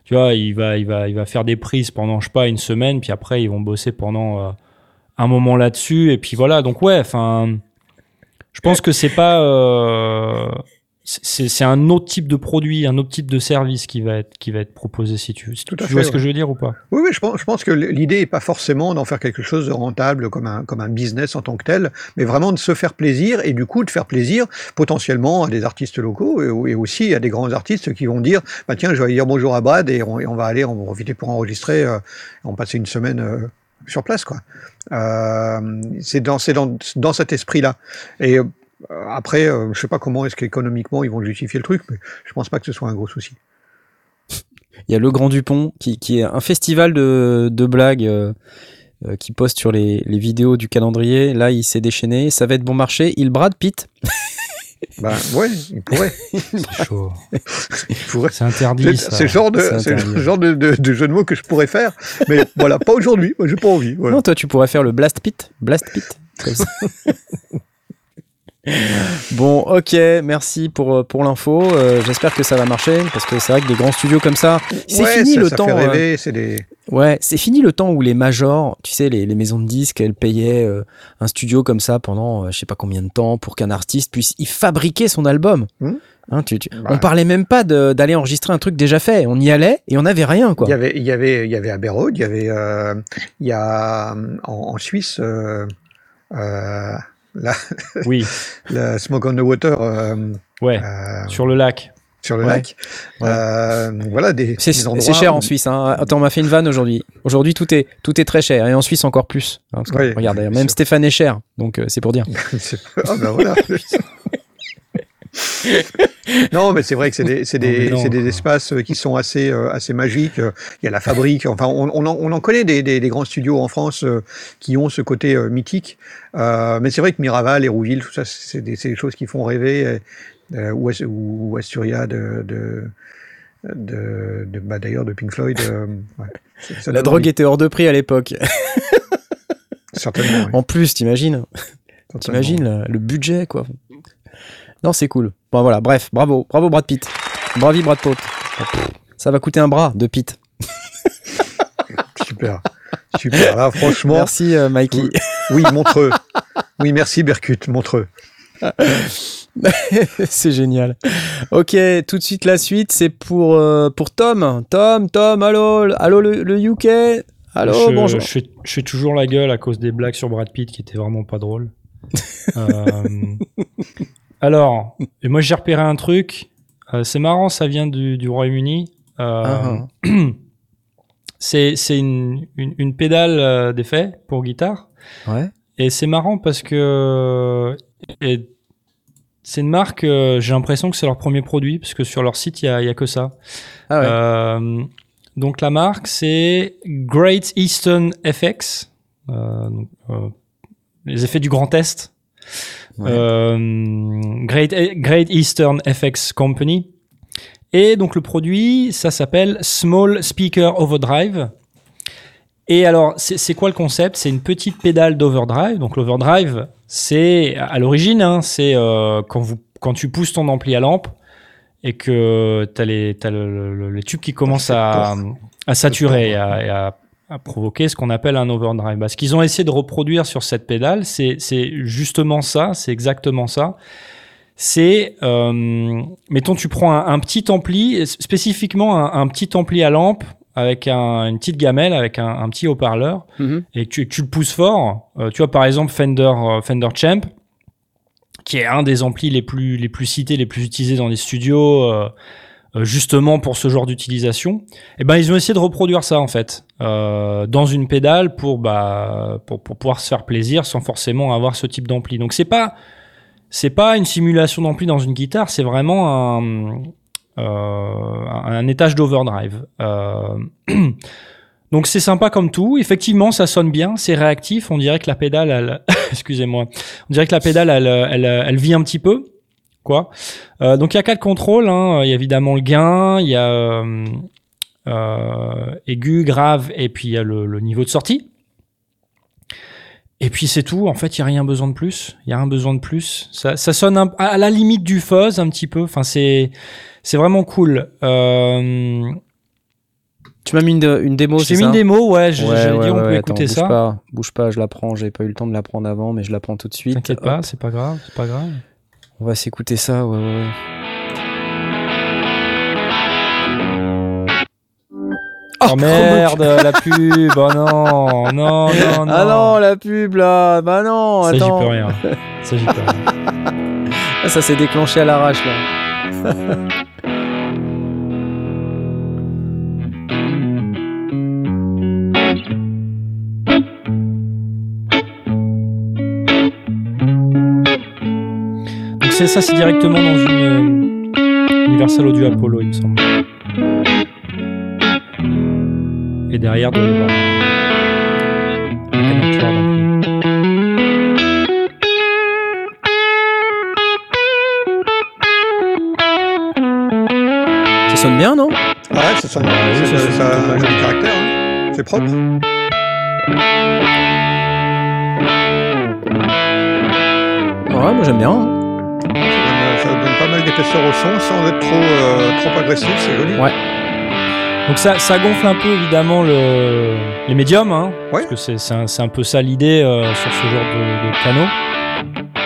tu vois, il va, il va, il va faire des prises pendant, je sais pas, une semaine, puis après ils vont bosser pendant euh, un moment là-dessus, et puis voilà. Donc ouais, enfin, je pense que c'est pas, euh, c'est un autre type de produit, un autre type de service qui va être qui va être proposé si tu, si Tout tu à vois ce que je veux dire ou pas? Oui, oui, je pense, je pense que l'idée n'est pas forcément d'en faire quelque chose de rentable comme un, comme un business en tant que tel, mais vraiment de se faire plaisir et du coup de faire plaisir potentiellement à des artistes locaux et, et aussi à des grands artistes qui vont dire bah tiens, je vais dire bonjour à Brad et on, et on va aller, on va profiter pour enregistrer, euh, on passer une semaine euh, sur place, quoi. Euh, c'est dans, c'est dans, dans cet esprit-là. Et après, euh, je sais pas comment est-ce qu'économiquement ils vont justifier le truc, mais je pense pas que ce soit un gros souci. Il y a Le Grand Dupont, qui, qui est un festival de, de blagues euh, euh, qui poste sur les, les vidéos du calendrier. Là, il s'est déchaîné. Ça va être bon marché. Il Brad Pitt. Bah ouais, il pourrait. C'est chaud. C'est interdit. C'est ça. c'est le genre de, le genre de, de, de jeu de mots que je pourrais faire, mais voilà, pas aujourd'hui. Moi, j'ai pas envie. Voilà. Non, toi, tu pourrais faire le Blast Pit. Blast Pit. Comme ça. Bon, ok, merci pour, euh, pour l'info. Euh, J'espère que ça va marcher parce que c'est vrai que des grands studios comme ça, c'est Ouais, fini ça, le ça temps. fait euh, rêver. C'est des. Ouais, c'est fini le temps où les majors, tu sais, les, les maisons de disques, elles payaient euh, un studio comme ça pendant euh, je sais pas combien de temps pour qu'un artiste puisse y fabriquer son album. Hmm. Hein, tu, tu- Bah. On parlait même pas d'aller enregistrer un truc déjà fait. On y allait et on n'avait rien, quoi. Il y avait, il y avait, il y avait Abbey Road, il y avait, euh, il y a euh, en, en Suisse, euh, euh, la, Oui, la Smoke on the Water euh, ouais, euh, sur le lac. sur le Ouais. lac. Ouais. Euh, voilà des, C'est des endroits c'est cher en Suisse. Hein. Attends, on m'a fait une vanne aujourd'hui. Aujourd'hui, tout est, tout est très cher. Et en Suisse, encore plus. Hein, parce que, Ouais, regarde, même sûr. Stéphane est cher. Donc, euh, c'est pour dire. Ah ben voilà. non, mais c'est vrai que c'est des, non, espaces qui sont assez, euh, assez magiques. Il y a la fabrique. Enfin, on, on, en, on en connaît des, grands studios en France euh, qui ont ce côté euh, mythique. Mais c'est vrai que Miraval, Hérouville, tout ça, c'est des, choses qui font rêver. Ou, ou Asturia de, de, de, de- bah, d'ailleurs de Pink Floyd. euh, ouais. Ça- ça La drogue envie. était hors de prix à l'époque. certainement. oui. En plus, t'imagines. T'imagines le budget, quoi. Non, c'est cool. Bon, voilà, bref, bravo. Bravo, Brad Pitt. Bravi, Brad Pitt. Ça va coûter un bras de Pitt. Super, super. Là, franchement. Merci, euh, Mikey. Oui, Montreux. Oui, merci Berkut, Montreux. c'est génial. Ok, tout de suite la suite, c'est pour, euh, pour Tom. Tom, Tom, allô, allô le, le UK. Allô, je, bonjour. Je fais, je fais toujours la gueule à cause des blagues sur Brad Pitt qui étaient vraiment pas drôles. Euh, alors, et moi j'ai repéré un truc. Euh, c'est marrant, ça vient du, du Royaume-Uni. Euh, Ah, c'est c'est une, une, une pédale euh, d'effet pour guitare. Ouais. Et c'est marrant parce que c'est une marque, euh, j'ai l'impression que c'est leur premier produit, parce que sur leur site, il y a, y a que ça. Ah ouais. Euh, donc la marque, c'est Great Eastern FX. Euh, euh, les effets du Grand Est. Ouais. Euh, Great, Great Eastern FX Company. Et donc le produit, ça s'appelle Small Speaker Overdrive. Et alors, c'est quoi le concept? C'est une petite pédale d'overdrive. Donc l'overdrive, c'est à l'origine, hein, c'est euh, quand, vous, quand tu pousses ton ampli à lampe et que tu as, les, t'as le, le- le- le tube qui commence à, à saturer et à, et à- à provoquer ce qu'on appelle un overdrive. Bah, ce qu'ils ont essayé de reproduire sur cette pédale, c'est justement ça, c'est exactement ça. C'est, euh, mettons, tu prends un, un petit ampli, spécifiquement un, un petit ampli à lampe avec un- une petite gamelle, avec un, petit haut-parleur, Mhm. et tu, tu le pousses fort. Euh, tu vois, par exemple, Fender, euh, Fender Champ, qui est un des amplis les plus, les plus cités, les plus utilisés dans les studios, justement pour ce genre d'utilisation. Et ben, ils ont essayé de reproduire ça, en fait, euh, dans une pédale pour, bah, pour, pour pouvoir se faire plaisir sans forcément avoir ce type d'ampli. Donc, c'est pas, c'est pas une simulation d'ampli dans une guitare, c'est vraiment un, euh, un étage d'overdrive. Euh, donc c'est sympa comme tout. Effectivement, ça sonne bien, c'est réactif. On dirait que la pédale, elle, excusez-moi, on dirait que la pédale, elle, elle, elle vit un petit peu, Euh, donc il y a quatre contrôles. Hein. Il y a évidemment le gain, il y a euh, euh, aigu, grave, et puis il y a le, le niveau de sortie. Et puis c'est tout. En fait, il y a rien besoin de plus. Il y a rien besoin de plus. Ça, ça sonne un- à la limite du fuzz un petit peu. Enfin, c'est c'est vraiment cool. Euh, Tu m'as mis une, une démo, t'ai mis ça une démo, ouais. j- Ouais, dire, on ouais, peut écouter attends, ça. Bouge pas, bouge pas, je la prends. J'ai pas eu le temps de la prendre avant, mais je la prends tout de suite. T'inquiète pas, c'est pas grave, c'est pas grave. On va s'écouter ça, ouais, ouais, ouais. Oh, oh merde, la pub, oh non, non, non, ah non. Ah non, la pub là, bah non, ça, attends. Ça rien. Ça j'y peux rien. Ah, ça s'est déclenché à l'arrache là. c'est ça, c'est directement dans une euh, Universal Audio Apollo, il me semble. Et derrière, d'ampli. Ça sonne bien, non? Ah ouais, ça sonne. oui, c'est- ça sonne ça a un joli caractère. hein. C'est propre. Ouais, moi j'aime bien. hein. Pas mal d'épaisseur au son sans être trop, euh, trop agressif. C'est joli. Ouais. Donc ça, ça gonfle un peu évidemment le, les médiums, hein, Ouais. parce que c'est c'est un, c'est un peu ça l'idée euh, sur ce genre de, de canaux.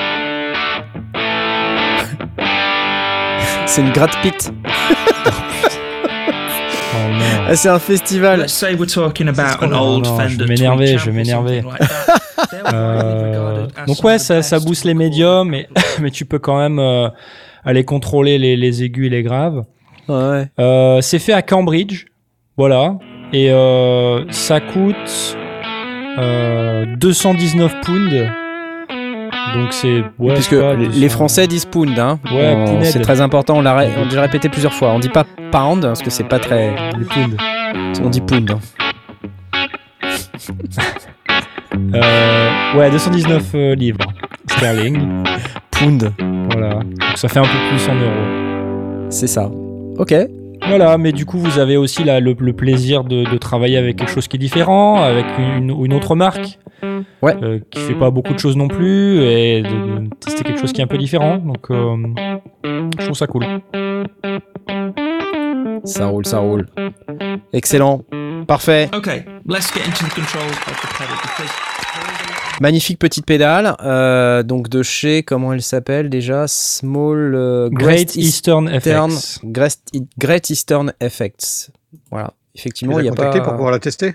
C'est une gratte pit. Oh non. Ah, c'est un festival. Let's say we're talking about an Non, old non, je vais m'énerver, je vais m'énerver. Euh, donc ouais, ça, ça booste les médiums, mais, mais tu peux quand même euh, aller contrôler les, les aigus et les graves. Ouais. Euh, c'est fait à Cambridge, voilà, et euh, ça coûte euh, 219 pounds. Donc c'est ouais, Puisque pas, les 200. Français disent pound. Hein. Ouais, On- c'est très important. On l'a ré- on l'a déjà répété plusieurs fois. On dit pas pound parce que c'est pas très. les pounds. On dit pound. hein. Euh, ouais, 219 euh, livres sterling. Pound. Voilà, donc ça fait un peu plus en euros. C'est ça. Ok. Voilà, mais du coup, vous avez aussi là, le, le plaisir de, de travailler avec quelque chose qui est différent, avec une, une autre marque. Ouais. euh, qui fait pas beaucoup de choses non plus, et de, de tester quelque chose qui est un peu différent. Donc, euh, je trouve ça cool. Ça roule, ça roule. Excellent. Parfait. Okay, let's get into the control of the pedal because Magnifique petite pédale. euh, donc de chez, comment elle s'appelle déjà Small euh, Great Eastern, Eastern Effects. Great, Great Eastern Effects. Voilà. Effectivement, il y a contactés pas. pour pouvoir la tester?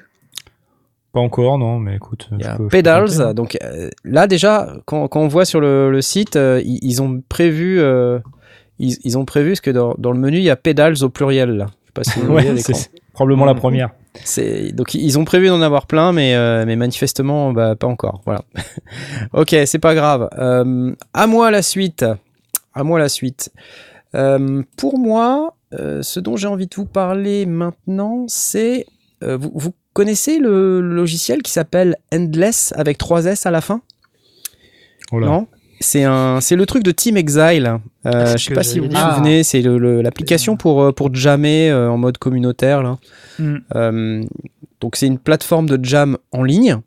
Pas encore, non, mais écoute. Il y je a peux- je peux Pedals. tenter. Donc euh, là déjà, quand, quand on voit sur le, le site, euh, ils, ils ont prévu, euh, ils, ils ont prévu parce que dans, dans le menu il y a Pedals au pluriel. Là. Je sais pas si vous Ouais, c'est probablement la première. Donc ils ont prévu d'en avoir plein, mais euh, mais manifestement bah, pas encore. Voilà. ok, c'est pas grave. Euh, à moi la suite. À moi la suite. Euh, pour moi, euh, ce dont j'ai envie de vous parler maintenant, c'est vous, vous connaissez le logiciel qui s'appelle Endless avec 3 S à la fin? Oh là. Non? C'est un, c'est le truc de Team Exile. Euh, c'est je sais pas si vous vous souvenez, c'est le- le- l'application pour euh, pour jammer euh, en mode communautaire là. Mm. Euh, donc c'est une plateforme de jam en ligne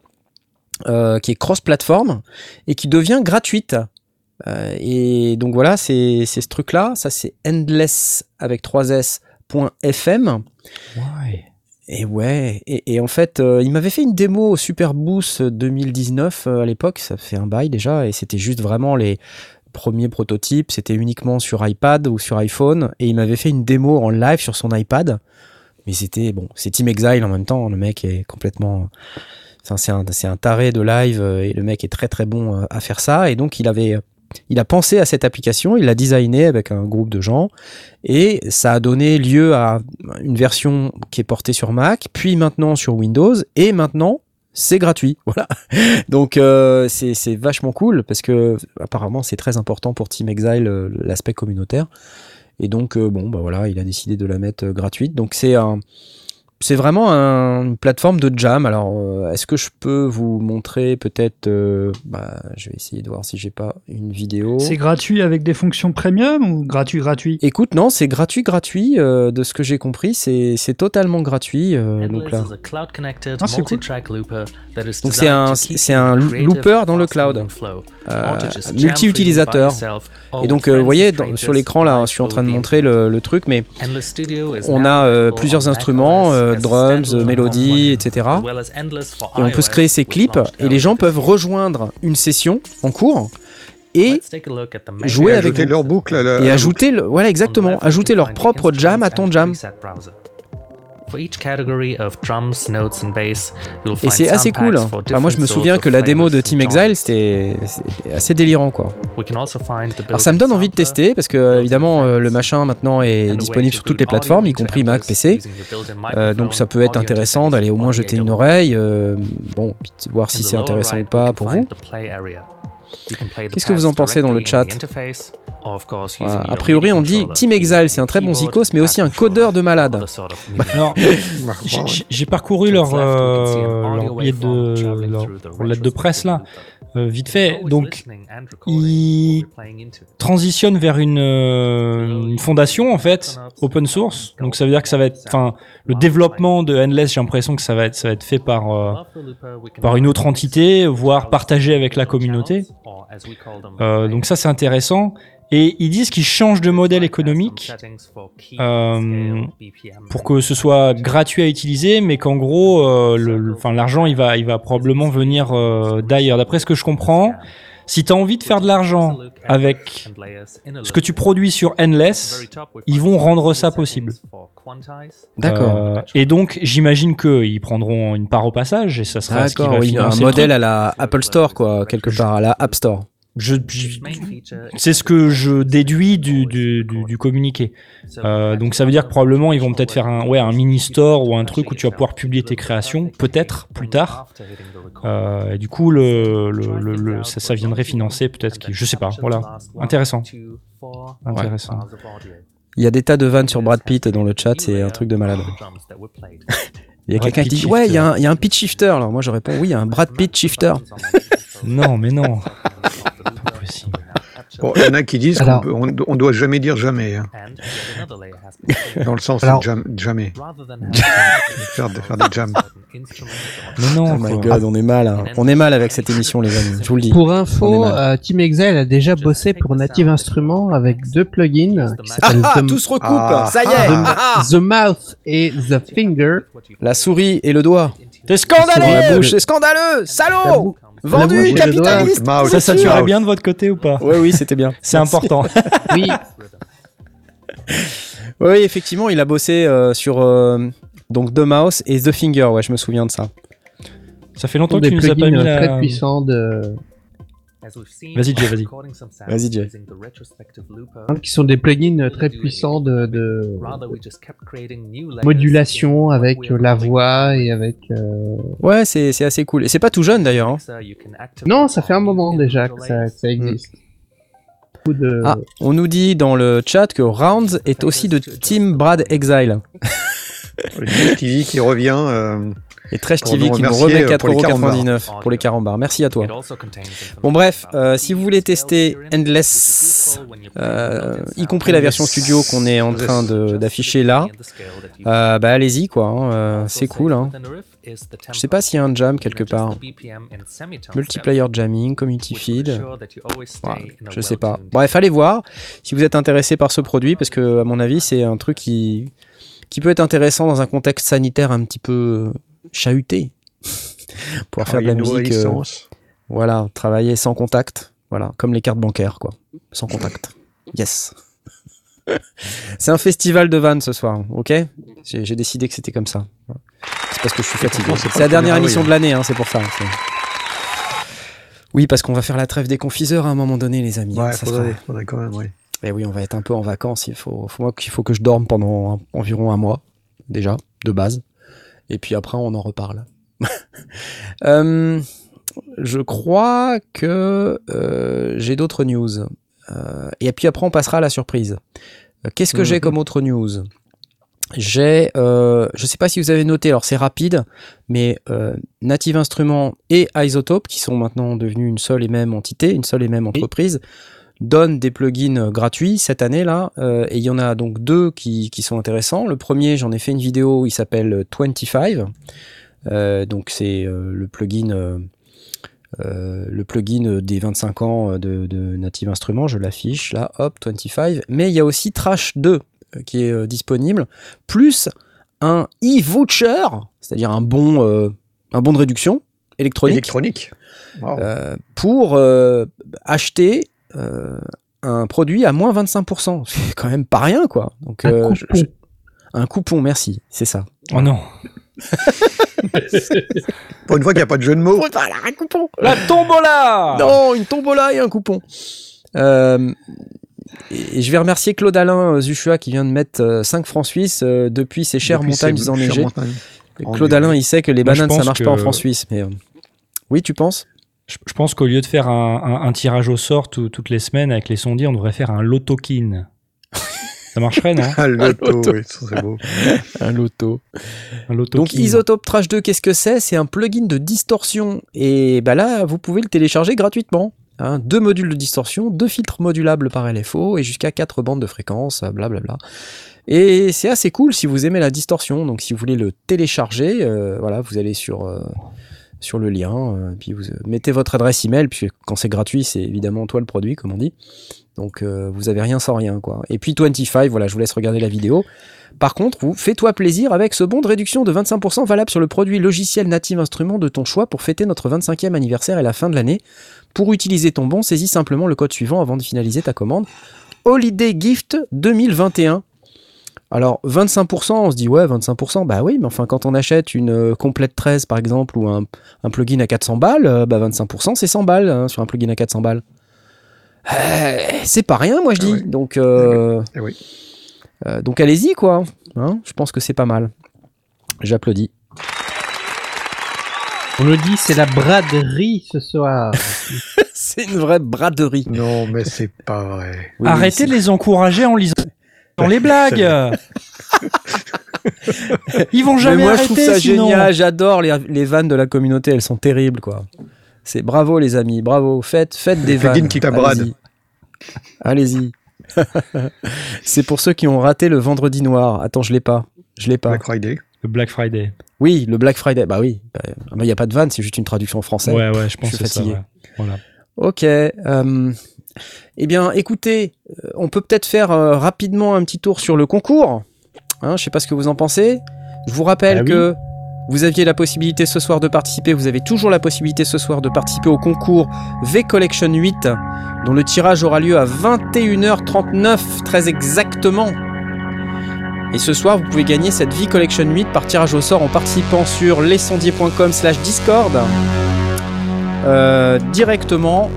qui est cross-platform et qui devient gratuite. Et donc voilà, c'est c'est ce truc-là. Ça c'est endless avec 3s.fm. Ouais. Et ouais, et, en fait, euh, il m'avait fait une démo au Super Boost 2019 euh, à l'époque, ça fait un bail déjà, et c'était juste vraiment les premiers prototypes, c'était uniquement sur iPad ou sur iPhone, et il m'avait fait une démo en live sur son iPad, mais c'était, bon, c'est Team Exile en même temps, le mec est complètement... C'est un, un taré de live, euh, et le mec est très très bon euh, à faire ça, et donc il avait... Il a pensé à cette application, il l'a designé avec un groupe de gens, et ça a donné lieu à une version qui est portée sur Mac, puis maintenant sur Windows, et maintenant c'est gratuit. Voilà. Donc euh, c'est vachement cool parce que apparemment c'est très important pour Team Exile euh, l'aspect communautaire. Et donc euh, bon bah voilà, il a décidé de la mettre gratuite. Donc c'est un c'est vraiment un- une plateforme de jam. Alors, euh, est-ce que je peux vous montrer peut-être euh, bah, Je vais essayer de voir si j'ai pas une vidéo. C'est gratuit avec des fonctions premium ou gratuit gratuit? Écoute, non, c'est gratuit, gratuit. euh, de ce que j'ai compris, c'est c'est totalement gratuit. euh, donc là, Ah, c'est cool. Donc c'est un- c'est un looper dans le cloud. Euh, multi-utilisateur. Et donc, euh, vous voyez, dans- sur l'écran là, je suis en train de montrer le, le truc, mais on a euh, plusieurs instruments, euh, drums, euh, mélodies, etc. Et on peut se créer ses clips et les gens peuvent rejoindre une session en cours et jouer Et avec ajouter vous. leur boucle. à la- à et ajouter, le, voilà exactement, ajouter leur propre jam à ton jam. Et c'est assez cool. Enfin, moi, je me souviens que la démo de Team Exile, c'était assez délirant, quoi. Alors ça me donne envie de tester parce que évidemment euh, le machin maintenant est disponible sur toutes les plateformes, y compris Mac, PC. Euh, donc ça peut être intéressant d'aller au moins jeter une oreille, euh, bon, voir si c'est intéressant ou pas pour vous. Qu'est-ce que vous en pensez dans le chat Voilà. using A priori, on dit Team Exile, c'est un très bon zikos, mais aussi un codeur de malade. Bah, j'ai- parcouru leur, euh, leur de leur, lettre de presse là, euh, vite fait. Donc, ils what we're playing into. transitionne vers une, euh, une fondation en fait open source. Donc ça veut dire que ça va être, enfin, le développement de Endless, j'ai l'impression que ça va être, ça va être fait par euh, par une autre entité, voire partagé avec la communauté. Euh, donc ça c'est intéressant. Et ils disent qu'ils changent de modèle économique euh, pour que ce soit gratuit à utiliser, mais qu'en gros, euh, l'argent il va, il va probablement venir euh, d'ailleurs. D'après ce que je comprends, si tu as envie de faire de l'argent avec ce que tu produis sur Endless, ils vont rendre ça possible. D'accord. Euh, et donc j'imagine qu'ils prendront une part au passage et ça sera ce qui va oui, un modèle truc. à la Apple Store, quoi, quelque part, à la App Store. Je, je- c'est ce que je déduis du, du, du, du communiqué. Euh, donc ça veut dire que probablement ils vont peut-être faire un, ouais, un mini store ou un truc où tu vas pouvoir publier tes créations, peut-être plus tard. Euh, et du coup, le, le, le, le- ça, ça viendrait financer peut-être, qui- je sais pas. Voilà, intéressant, intéressant. Il y a des tas de vannes sur Brad Pitt dans le chat, c'est un truc de malade. Il y a quelqu'un qui dit Ouais, il y, a un- il y a un pitch shifter. Alors moi je réponds Oui, il y a un Brad Pitt shifter. Non, mais non. Pas possible. Bon, il y en a qui disent qu'on peut- on, on doit jamais dire jamais, hein, dans le sens Alors- de jam- jamais. Faire, faire des jams. Mais non. Oh my god, on est mal. hein. On est mal avec cette émission, les amis. Je vous le dis. Pour info, euh, Team Exile a déjà bossé pour Native Instruments avec deux plugins qui Ah s'appellent ah, The, tout se recoupe Ah. Ça y est The- ah. The Mouth et The Finger. La souris et le doigt. La scandaleux c'est scandaleux La Salaud Vendu, capitaliste Ça saturait bien de votre côté ou pas Oui, oui, c'était bien. C'est important. Oui, Oui, effectivement, il a bossé euh, sur euh, donc The Mouse et The Finger. Ouais, je me souviens de ça. Ça fait longtemps que tu nous as pas mis la... très puissants de, Vas-y, Jay, vas-y. Vas-y, Jay. qui sont des plugins très puissants de, de modulation avec euh, la voix et avec. euh, Ouais, c'est c'est assez cool. Et c'est pas tout jeune d'ailleurs. hein. Non, ça fait un moment déjà que ça, que ça existe. De. Ah, on nous dit dans le chat que Rounds est aussi de Team Brad Exile. TV qui revient. euh, Et Trash TV nous qui nous remet euh, pour les 4,99€ pour les carambars. Merci à toi. Bon bref, euh, si vous voulez tester Endless, euh, y compris la version studio qu'on est en train d'afficher là, euh, bah allez-y quoi, hein, c'est cool. Hein. Je sais pas s'il y a un jam quelque part. Multiplayer jamming, community feed. Ouais, je sais pas. Bref, allez voir si vous êtes intéressé par ce produit parce que à mon avis c'est un truc qui qui peut être intéressant dans un contexte sanitaire un petit peu chahuté. Pour faire de la musique, euh, voilà, travailler sans contact, voilà, comme les cartes bancaires quoi, sans contact. Yes. C'est un festival de vannes ce soir, ok? J'ai décidé que c'était comme ça. C'est parce que je suis fatigué. c'est la dernière émission de l'année, hein, c'est pour ça. Oui, parce qu'on va faire la trêve des confiseurs à un moment donné, les amis. Ouais, Ça faudrait, sera- faudrait quand même, oui. Eh oui, on va être un peu en vacances. Il faut, faut, moi faut que je dorme pendant un- environ un mois, déjà, de base. Et puis après, on en reparle. Euh, je crois que euh, j'ai d'autres news. Euh, et puis après, on passera à la surprise. Qu'est-ce que j'ai Mhm. comme autre news? J'ai, euh, je sais pas si vous avez noté, alors c'est rapide, mais euh, Native Instruments et Isotope, qui sont maintenant devenus une seule et même entité, une seule et même entreprise, donnent des plugins euh, gratuits cette année là, euh, et il y en a donc deux qui, qui sont intéressants. Le premier, j'en ai fait une vidéo, il s'appelle 25. Euh, donc c'est euh, le plugin, le plugin des 25 ans de, de Native Instruments. Je l'affiche là, hop, 25. Mais il y a aussi Trash 2 euh, qui est disponible, plus un e-voucher, c'est-à-dire un bon, un bon de réduction électronique Électronique. Wow. pour acheter un produit à moins 25%. C'est quand même pas rien, quoi. Donc, Un euh, coupon. je- je- un coupon, merci, c'est ça. Oh non. Pour une fois qu'il n'y a pas de jeu de mots. Voilà, un coupon La tombola Non, une tombola et un coupon. Euh, et je vais remercier Claude Alain euh, Zuchua qui vient de mettre euh, 5 francs suisses euh, depuis ces chères Depuis montagnes enneigées. Claude Alain, il sait que les Moi, bananes, ça marche que- pas en France suisse. Mais euh, oui, tu penses? Je, je pense qu'au lieu de faire un, un- un tirage au sort tout- toutes les semaines avec les sondiers, on devrait faire un lotokin. Ça marcherait, non? Ah, le loto, loto. oui, ça serait beau. Un loto. Un lotokin. Donc Isotope Trash 2, qu'est-ce que c'est? C'est un plugin de distorsion. Et bah là, vous pouvez le télécharger gratuitement. Hein, deux modules de distorsion, deux filtres modulables par LFO et jusqu'à quatre bandes de fréquence, blablabla. Et c'est assez cool si vous aimez la distorsion. Donc si vous voulez le télécharger, euh, voilà, vous allez sur, euh, sur le lien, euh, puis vous euh, mettez votre adresse email, puis quand c'est gratuit, c'est évidemment toi le produit, comme on dit. Donc euh, vous avez rien sans rien, quoi. Et puis 25, voilà, je vous laisse regarder la vidéo. Par contre, vous fais-toi plaisir avec ce bon de réduction de 25% valable sur le produit logiciel Native Instrument de ton choix pour fêter notre 25e anniversaire et la fin de l'année. Pour utiliser ton bon, saisis simplement le code suivant avant de finaliser ta commande. Holiday Gift 2021. Alors 25%, on se dit ouais 25%, bah oui, mais enfin quand on achète une euh, complète 13 par exemple ou un, un plugin à 400 balles, euh, bah 25% c'est 100 balles hein, sur un plugin à 400 balles. Euh, c'est pas rien moi je dis. Ah. Donc euh, Eh oui. euh, donc allez-y quoi. Hein, je pense que c'est pas mal. J'applaudis. On le dit, c'est la braderie ce soir. c'est une vraie braderie. Non, mais c'est pas vrai. Oui, Arrêtez de les encourager en lisant dans les blagues. Ils vont Mais jamais moi je trouve ça sinon. génial, j'adore les, les vannes de la communauté, elles sont terribles quoi. C'est bravo les amis, bravo, faites, faites des plugin vannes. qui t'abrade. Allez-y. Allez-y. c'est pour ceux qui ont raté le vendredi noir. Attends, je l'ai pas. Je l'ai pas. Black Friday. Le Black Friday. Oui, le Black Friday. Bah oui. Il n'y a pas de vanne, c'est juste une traduction française. Ouais, ouais, je pense Je que suis c'est ça. fatigué. ouais. Voilà. Ok. euh, eh bien, écoutez, euh, on peut peut-être faire euh, rapidement un petit tour sur le concours. Hein, je sais pas ce que vous en pensez. Je vous rappelle Ah oui. que vous aviez la possibilité ce soir de participer, vous avez toujours la possibilité ce soir de participer au concours V Collection 8, dont le tirage aura lieu à 21h39, très exactement. Et ce soir, vous pouvez gagner cette V Collection 8 par tirage au sort en participant sur lesondiers.com slash Discord euh, directement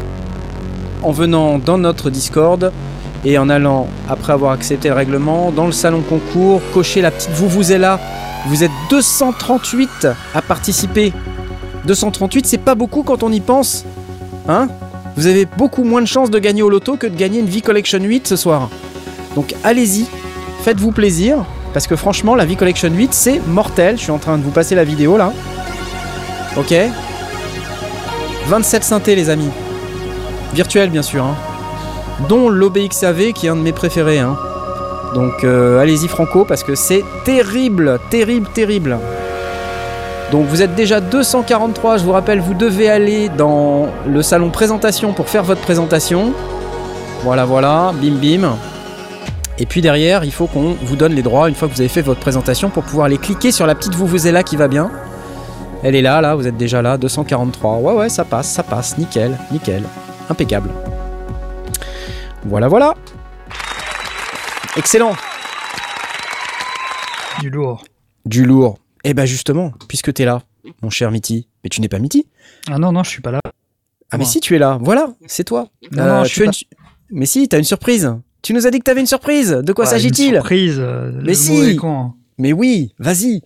en venant dans notre Discord et en allant, après avoir accepté le règlement, dans le salon concours, cocher la petite vous vous êtes là. Vous êtes 238 à participer. 238, c'est pas beaucoup quand on y pense. Hein? Vous avez beaucoup moins de chances de gagner au loto que de gagner une V-Collection 8 ce soir. Donc allez-y, faites-vous plaisir, parce que franchement, la V-Collection 8, c'est mortel. Je suis en train de vous passer la vidéo là. Ok? 27 synthés, les amis. Virtuel, bien sûr. hein. Dont l'OBXAV, qui est un de mes préférés. hein. Donc euh, allez-y, Franco, parce que c'est terrible, terrible, terrible. Donc vous êtes déjà 243, je vous rappelle, vous devez aller dans le salon présentation pour faire votre présentation. Voilà, voilà, bim bim. Et puis derrière, il faut qu'on vous donne les droits une fois que vous avez fait votre présentation pour pouvoir aller cliquer sur la petite vous vous êtes là qui va bien. Elle est là, là, vous êtes déjà là, 243. Ouais, ouais, ça passe, ça passe, nickel, nickel, impeccable. Voilà, voilà. Excellent. Du lourd. Du lourd. Eh ben justement, puisque t'es là, mon cher Mitty. Mais tu n'es pas Mitty. Ah non, non, je suis pas là. Ah mais si, tu es là. Voilà, c'est toi. Non, Euh, non, je tu suis pas- une Mais si, t'as une surprise. Tu nous as dit que t'avais une surprise. De quoi Ah, une s'agit-il Surprise. euh, Mais si. Mais oui, vas-y.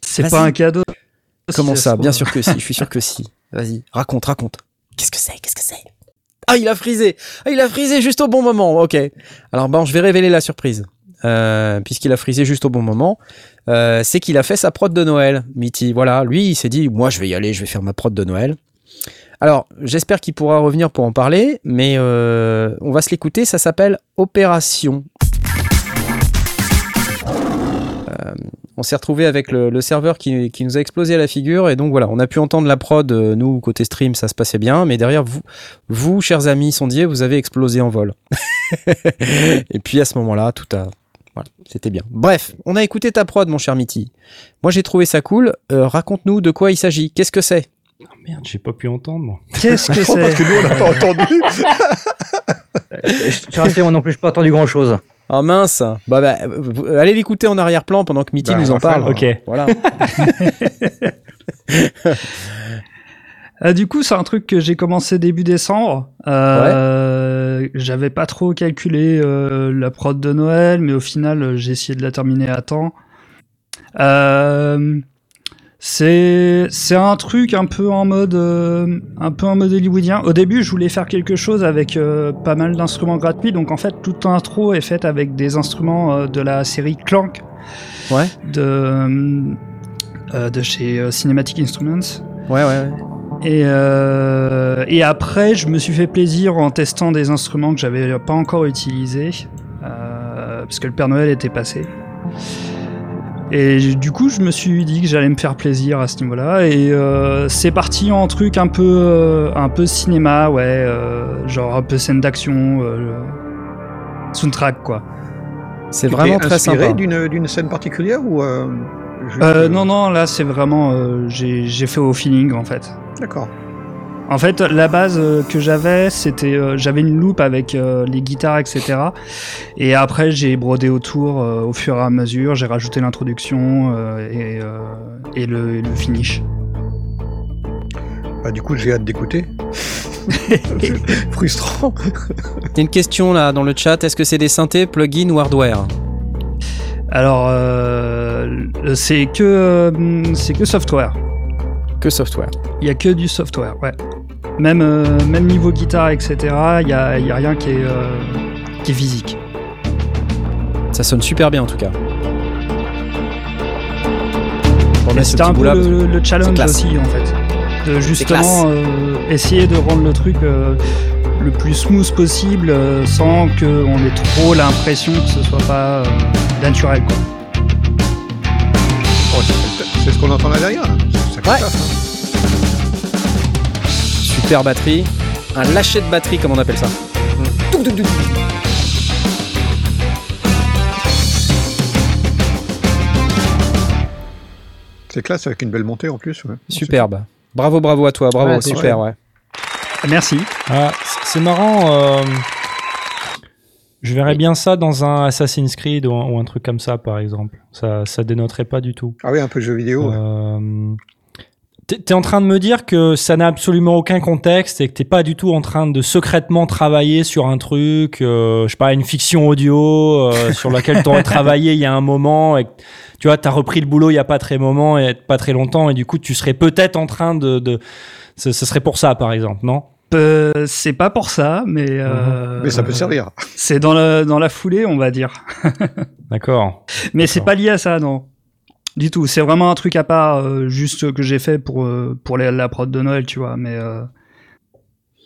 C'est pas un cadeau. Comment Si ça Bien sûr que si, je suis sûr que si. Vas-y, raconte, raconte. Qu'est-ce que c'est? Qu'est-ce que c'est? Ah, il a frisé Ah, il a frisé juste au bon moment, ok. Alors bon, je vais révéler la surprise. Euh, Puisqu'il a frisé juste au bon moment, euh, c'est qu'il a fait sa prod de Noël, Mitty. Voilà, lui, il s'est dit, moi, je vais y aller, je vais faire ma prod de Noël. Alors, j'espère qu'il pourra revenir pour en parler, mais euh, on va se l'écouter, ça s'appelle Opération. On s'est retrouvé avec le, le serveur qui, qui nous a explosé à la figure et donc voilà, on a pu entendre la prod, euh, nous côté stream ça se passait bien, mais derrière vous, vous chers amis sondiers, vous avez explosé en vol. et puis à ce moment-là, tout a... Voilà, c'était bien. Bref, on a écouté ta prod mon cher Mitty. Moi j'ai trouvé ça cool, Euh, raconte-nous de quoi il s'agit, qu'est-ce que c'est? Ah, merde, j'ai pas pu entendre moi. Qu'est-ce que Parce c'est? que nous, on n'a pas entendu. Je suis resté moi non plus, je n'ai pas entendu grand chose. Oh mince. Bah, bah, vous- allez l'écouter en arrière-plan pendant que Mitty Bah, nous en faire, parle. Ok. Voilà. Euh, du coup, c'est un truc que j'ai commencé début décembre. Euh, J'avais pas trop calculé euh, la prod de Noël, mais au final, euh, j'ai essayé de la terminer à temps. C'est c'est un truc un peu en mode euh, un peu en mode hollywoodien. Au début, je voulais faire quelque chose avec euh, pas mal d'instruments gratuits, donc en fait, toute l'intro est faite avec des instruments euh, de la série Clank Ouais. de de chez Cinematic Instruments. Ouais, ouais, ouais. Et, et après, je me suis fait plaisir en testant des instruments que j'avais pas encore utilisés, parce que le Père Noël était passé. Et du coup, je me suis dit que j'allais me faire plaisir à ce niveau-là. Et euh, c'est parti en truc un peu, euh, un peu cinéma, ouais, euh, genre un peu scène d'action, euh, soundtrack quoi. C'est vraiment très sympa. d'une d'une scène particulière ou euh, juste, Euh, euh, non, non, là c'est vraiment, euh, j'ai j'ai fait au feeling en fait. D'accord. En fait, la base euh, que j'avais, c'était euh, j'avais une loupe avec euh, les guitares, etc. Et après, j'ai brodé autour euh, au fur et à mesure. J'ai rajouté l'introduction euh, et, euh, et le, et le finish. Bah, du coup, j'ai hâte d'écouter. Frustrant. Il y a une question là dans le chat. Est-ce que c'est des synthés, plugins ou hardware? Alors, euh, c'est que euh, c'est que software. Que software Il y a que du software, ouais. Même euh, même niveau guitare, etc. Il y a, y a rien qui est euh, qui est physique. Ça sonne super bien en tout cas. C'était un peu le, le challenge aussi en fait. De justement euh, essayer de rendre le truc euh, le plus smooth possible euh, sans qu'on ait trop l'impression que ce soit pas euh, naturel quoi. Oh, c'est- c'est ce qu'on entend là derrière. là. Ça Ouais. Super batterie. Un lâcher de batterie comme on appelle ça. C'est classe avec une belle montée en plus. ouais. Superbe. Bravo, bravo à toi. Bravo, Ouais, super, ouais. Merci. Ah, c'est marrant. euh, je verrais bien ça dans un Assassin's Creed ou un, ou un truc comme ça, par exemple. Ça, ça dénoterait pas du tout. Ah oui, un peu jeu vidéo. ouais. Euh, t'es en train de me dire que ça n'a absolument aucun contexte et que t'es pas du tout en train de secrètement travailler sur un truc, euh, je sais pas, une fiction audio euh, sur laquelle t'aurais travaillé il y a un moment et que, tu vois, t'as repris le boulot il y a pas très moment et pas très longtemps et du coup tu serais peut-être en train de, de ce, ce serait pour ça par exemple, non? Euh, c'est pas pour ça, mais euh, Mais ça peut servir. C'est dans la dans la foulée, on va dire. D'accord. Mais c'est pas lié à ça, non. Du tout. C'est vraiment un truc à part, euh, juste que j'ai fait pour euh, pour les- la prod de Noël, tu vois. Mais euh,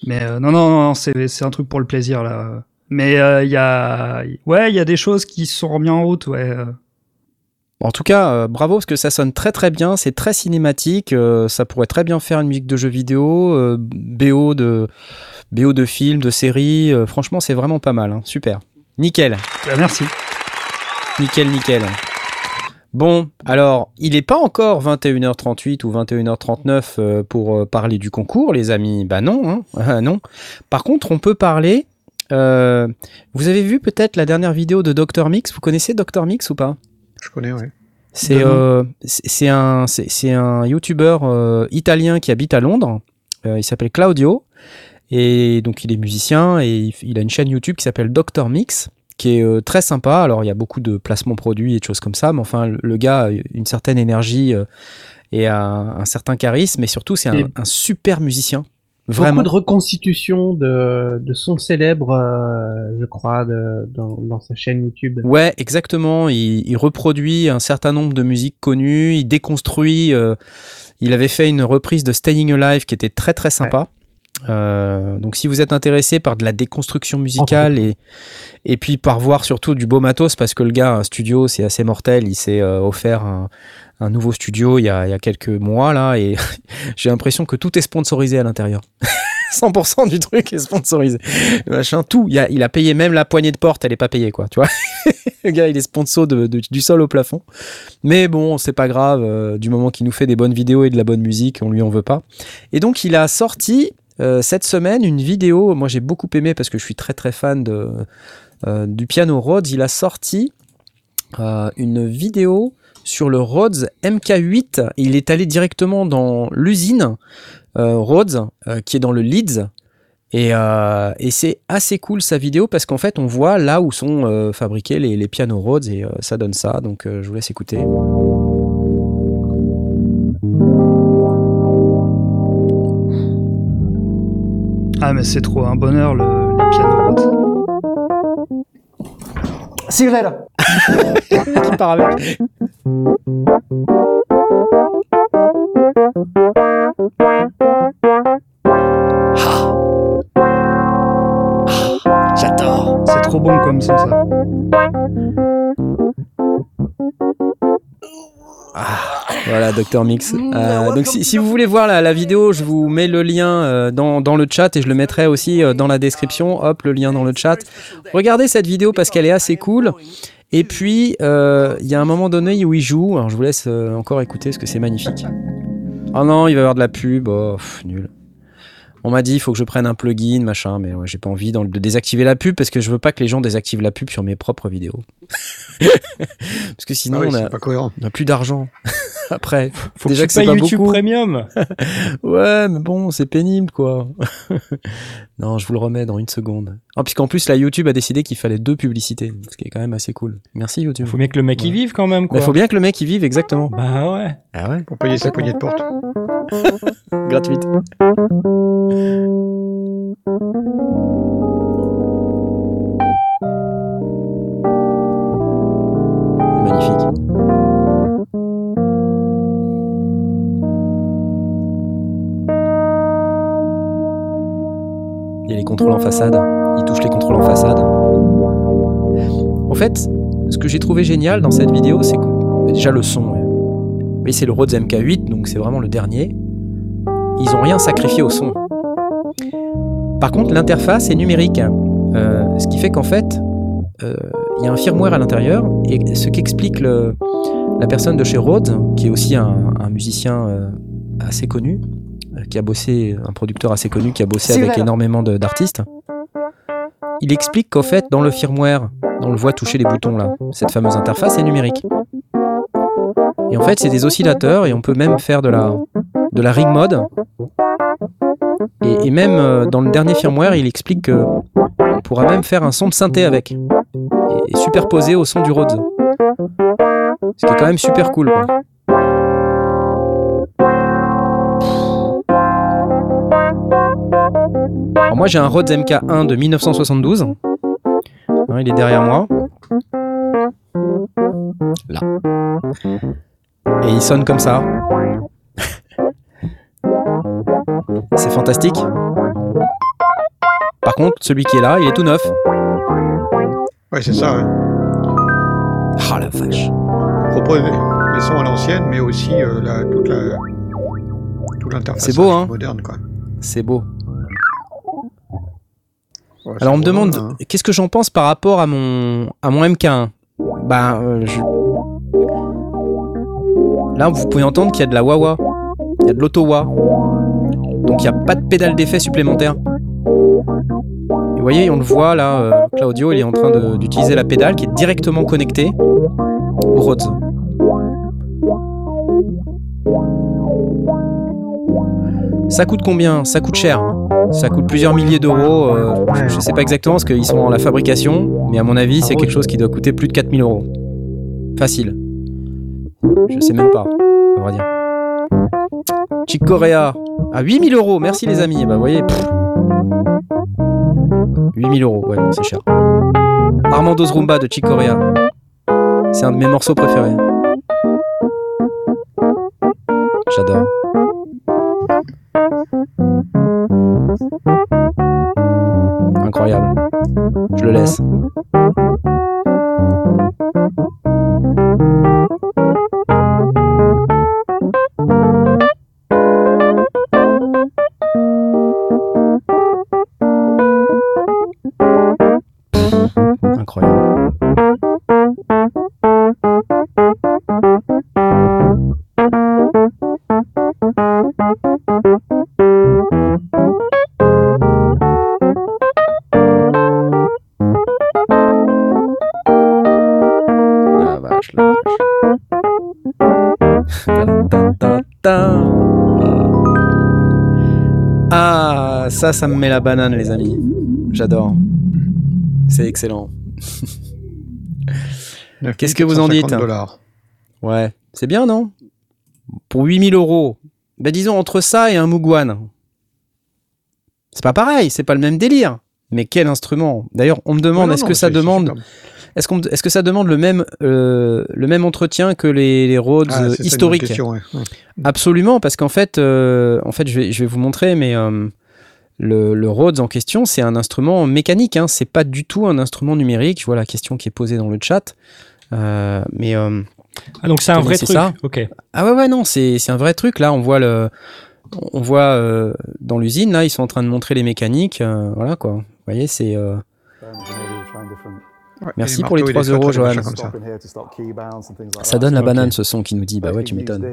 mais euh, non, non, non, c'est c'est un truc pour le plaisir là. Mais il y a ouais, il y a des choses qui se sont remises en route, ouais. En tout cas, bravo parce que ça sonne très très bien, c'est très cinématique, ça pourrait très bien faire une musique de jeu vidéo, BO de BO de films, de séries, franchement c'est vraiment pas mal, hein. super. Nickel, Bah, merci. nickel, nickel. Bon, alors, il n'est pas encore 21h38 ou 21h39 euh, pour euh, parler du concours, les amis. Bah non, hein. Ah, non. Par contre, on peut parler. euh, vous avez vu peut-être la dernière vidéo de Dr Mix? Vous connaissez Dr Mix ou pas? Je connais, oui. C'est euh, un YouTuber euh, italien qui habite à Londres. Il s'appelle Claudio et donc il est musicien et il, il a une chaîne YouTube qui s'appelle Dr Mix qui est euh, très sympa. Alors il y a beaucoup de placements produits et de choses comme ça, mais enfin le, gars a une certaine énergie euh, et a un, certain charisme, mais surtout c'est un, Et- un super musicien. Vraiment. Beaucoup de reconstitutions de, de sons célèbres, euh, je crois, de, dans, dans sa chaîne YouTube. Ouais, exactement. Il, il reproduit un certain nombre de musiques connues. Il déconstruit. euh, il avait fait une reprise de Staying Alive qui était très très sympa. Euh, donc si vous êtes intéressé par de la déconstruction musicale et, et puis par voir surtout du beau matos parce que le gars a un studio c'est assez mortel. Il s'est euh, offert un, un nouveau studio il y, a, il y a quelques mois là et j'ai l'impression que tout est sponsorisé à l'intérieur. 100% du truc est sponsorisé. Machin tout. Il a, il a payé même la poignée de porte elle est pas payée quoi tu vois. Le gars il est sponsor de, de- du sol au plafond. Mais bon c'est pas grave euh, du moment qu'il nous fait des bonnes vidéos et de la bonne musique on lui en veut pas. Et donc il a sorti euh, cette semaine une vidéo moi j'ai beaucoup aimé parce que je suis très très fan de euh, du piano Rhodes, il a sorti euh, une vidéo sur le Rhodes MK8. Il est allé directement dans l'usine Rhodes, qui est dans le Leeds. Et, c'est assez cool sa vidéo parce qu'en fait on voit là où sont fabriqués les, pianos Rhodes et ça donne ça. Donc je vous laisse écouter. Ah, mais c'est trop un bonheur, le, le piano Rhodes. Cigarette Qui part avec. J'adore. C'est trop bon comme son, ça. Voilà, Dr Mix. Euh, donc si, si vous voulez voir la, la vidéo, je vous mets le lien euh, dans, dans le chat et je le mettrai aussi euh, dans la description. Hop, le lien dans le chat. Regardez cette vidéo parce qu'elle est assez cool. Et puis, il y a un moment donné où il joue. Alors je vous laisse encore écouter parce que c'est magnifique. Oh non, il va y avoir de la pub. Oh, pff, nul. On m'a dit il faut que je prenne un plugin, machin, mais ouais, j'ai pas envie dans- de désactiver la pub parce que je veux pas que les gens désactivent la pub sur mes propres vidéos. parce que sinon Ah oui, on, a, c'est pas cohérent. on a plus d'argent. Après, Faut Déjà que que c'est pas YouTube beaucoup. Premium. Ouais, mais bon, c'est pénible, quoi. non, je vous le remets dans une seconde. Ah, puisqu'en plus, la YouTube a décidé qu'il fallait deux publicités, ce qui est quand même assez cool. Merci, YouTube. Faut bien que le mec y vive quand même, quoi. faut bien que le mec y vive, exactement. Bah ouais. Ah ouais Pour payer sa poignée de porte. Gratuite. Magnifique. Il y a les contrôles en façade. Il touche les contrôles en façade. En fait, ce que j'ai trouvé génial dans cette vidéo, c'est que déjà le son. Oui, c'est le Rhodes MK8, donc c'est vraiment le dernier. Ils ont rien sacrifié au son. Par contre, l'interface est numérique. Euh, ce qui fait qu'en fait, euh, il y a un firmware à l'intérieur. Et ce qu'explique la personne de chez Rhodes, qui est aussi un, un musicien euh, assez connu, qui a bossé, un producteur assez connu, qui a bossé avec énormément d'artistes, il explique qu'en fait, dans le firmware, on le voit toucher les boutons là, cette fameuse interface est numérique. Et en fait, c'est des oscillateurs et on peut même faire de la, de la ring mode. Et, même euh, dans le dernier firmware, il explique que on pourra même faire un son de synthé avec. Et, et superposé au son du Rhodes. Ce qui est quand même super cool. Alors moi j'ai un Rhodes MK1 de 1972. Hein, il est derrière moi. Là. Et il sonne comme ça. C'est fantastique. Par contre, celui qui est là, il est tout neuf. Ouais, c'est ça. hein. Ah la vache. On propose les sons à l'ancienne, mais aussi euh, la, toute la toute l'interface C'est beau, hein. moderne, quoi. C'est beau. Ouais, Alors on me demande hein. qu'est-ce que j'en pense par rapport à mon à mon MK1. Ben euh, je- là vous pouvez entendre qu'il y a de la wah, il y a de l'auto wah, donc il n'y a pas de pédale d'effet supplémentaire. Et vous voyez, on le voit là, euh, Claudio il est en train d'utiliser la pédale qui est directement connectée au Rhodes. Ça coûte combien? Ça coûte cher. Ça coûte plusieurs milliers d'euros. euh, je, je sais pas exactement parce qu'ils sont dans la fabrication, mais à mon avis, c'est quelque chose qui doit coûter plus de 4000 euros. Facile. Je sais même pas, à vrai dire. Chick Corea à 8000 euros. Merci les amis. Bah, vous voyez. pff. 8000 euros, ouais, c'est cher. Armando's Rumba de Chick Corea. C'est un de mes morceaux préférés. J'adore. Incroyable. Je le laisse. Ça, ça me met la banane, les amis. J'adore. C'est excellent. Qu'est-ce que vous en dites 9 dollars. Ouais, c'est bien, non? Pour 8000 euros. Ben disons entre ça et un Mugwan. C'est pas pareil, c'est pas le même délire. Mais quel instrument? D'ailleurs, on me demande, est-ce que ça demande, est-ce est-ce que ça demande le même, euh, le même entretien que les, les Rhodes Ah, historiques? question, ouais. Ouais. Absolument, parce qu'en fait, euh, en fait, je vais, je vais vous montrer, mais euh, le, le Rhodes en question, c'est un instrument mécanique. Hein, c'est pas du tout un instrument numérique. Je vois la question qui est posée dans le chat. Euh, mais euh, Ah, donc c'est un vrai truc. ça. Ok. ah ouais, ouais, non, c'est c'est un vrai truc. Là, on voit le, on voit euh, dans l'usine. Là, ils sont en train de montrer les mécaniques. euh, voilà quoi. Vous voyez, c'est. euh, Ouais, Merci les pour les marteaux et 3 feutres euros, Johan. ça. ça donne la banane, ce son qui nous dit. Bah ouais, tu m'étonnes.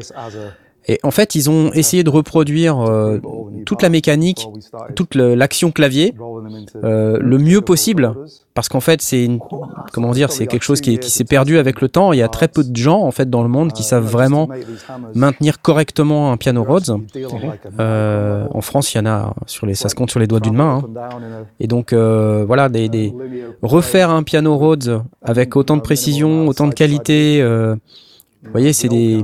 Et en fait, ils ont essayé de reproduire euh, toute la mécanique, toute l'action clavier, euh, le mieux possible, parce qu'en fait, c'est comment dire, c'est quelque chose qui s'est perdu avec le temps. Il y a très peu de gens en fait dans le monde qui savent vraiment maintenir correctement un piano Rhodes. Euh, en France, il y en a sur les, ça se compte sur les doigts d'une main. hein. Et donc euh, voilà, des, des- refaire un piano Rhodes avec autant de précision, autant de qualité. euh, vous voyez, c'est des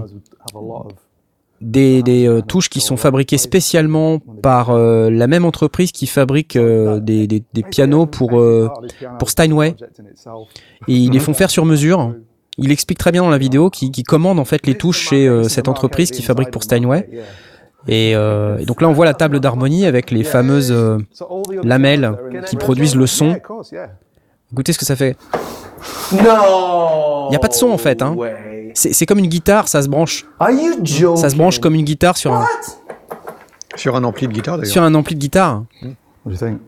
des, des, euh, touches qui sont fabriquées spécialement par euh, la même entreprise qui fabrique euh, des, des- des pianos pour, euh, pour Steinway. Et ils les font faire sur mesure. Il explique très bien dans la vidéo qu'il qu'il commande en fait les touches chez euh, cette entreprise qui fabrique pour Steinway. Et, euh, et donc là, on voit la table d'harmonie avec les fameuses lamelles qui produisent le son. Écoutez ce que ça fait. Non Il y a pas de son, en fait, hein. C'est comme une guitare, ça se branche. Are you joking? Ça se branche comme une guitare sur un, Sur un ampli de guitare d'ailleurs. sur un ampli de guitare.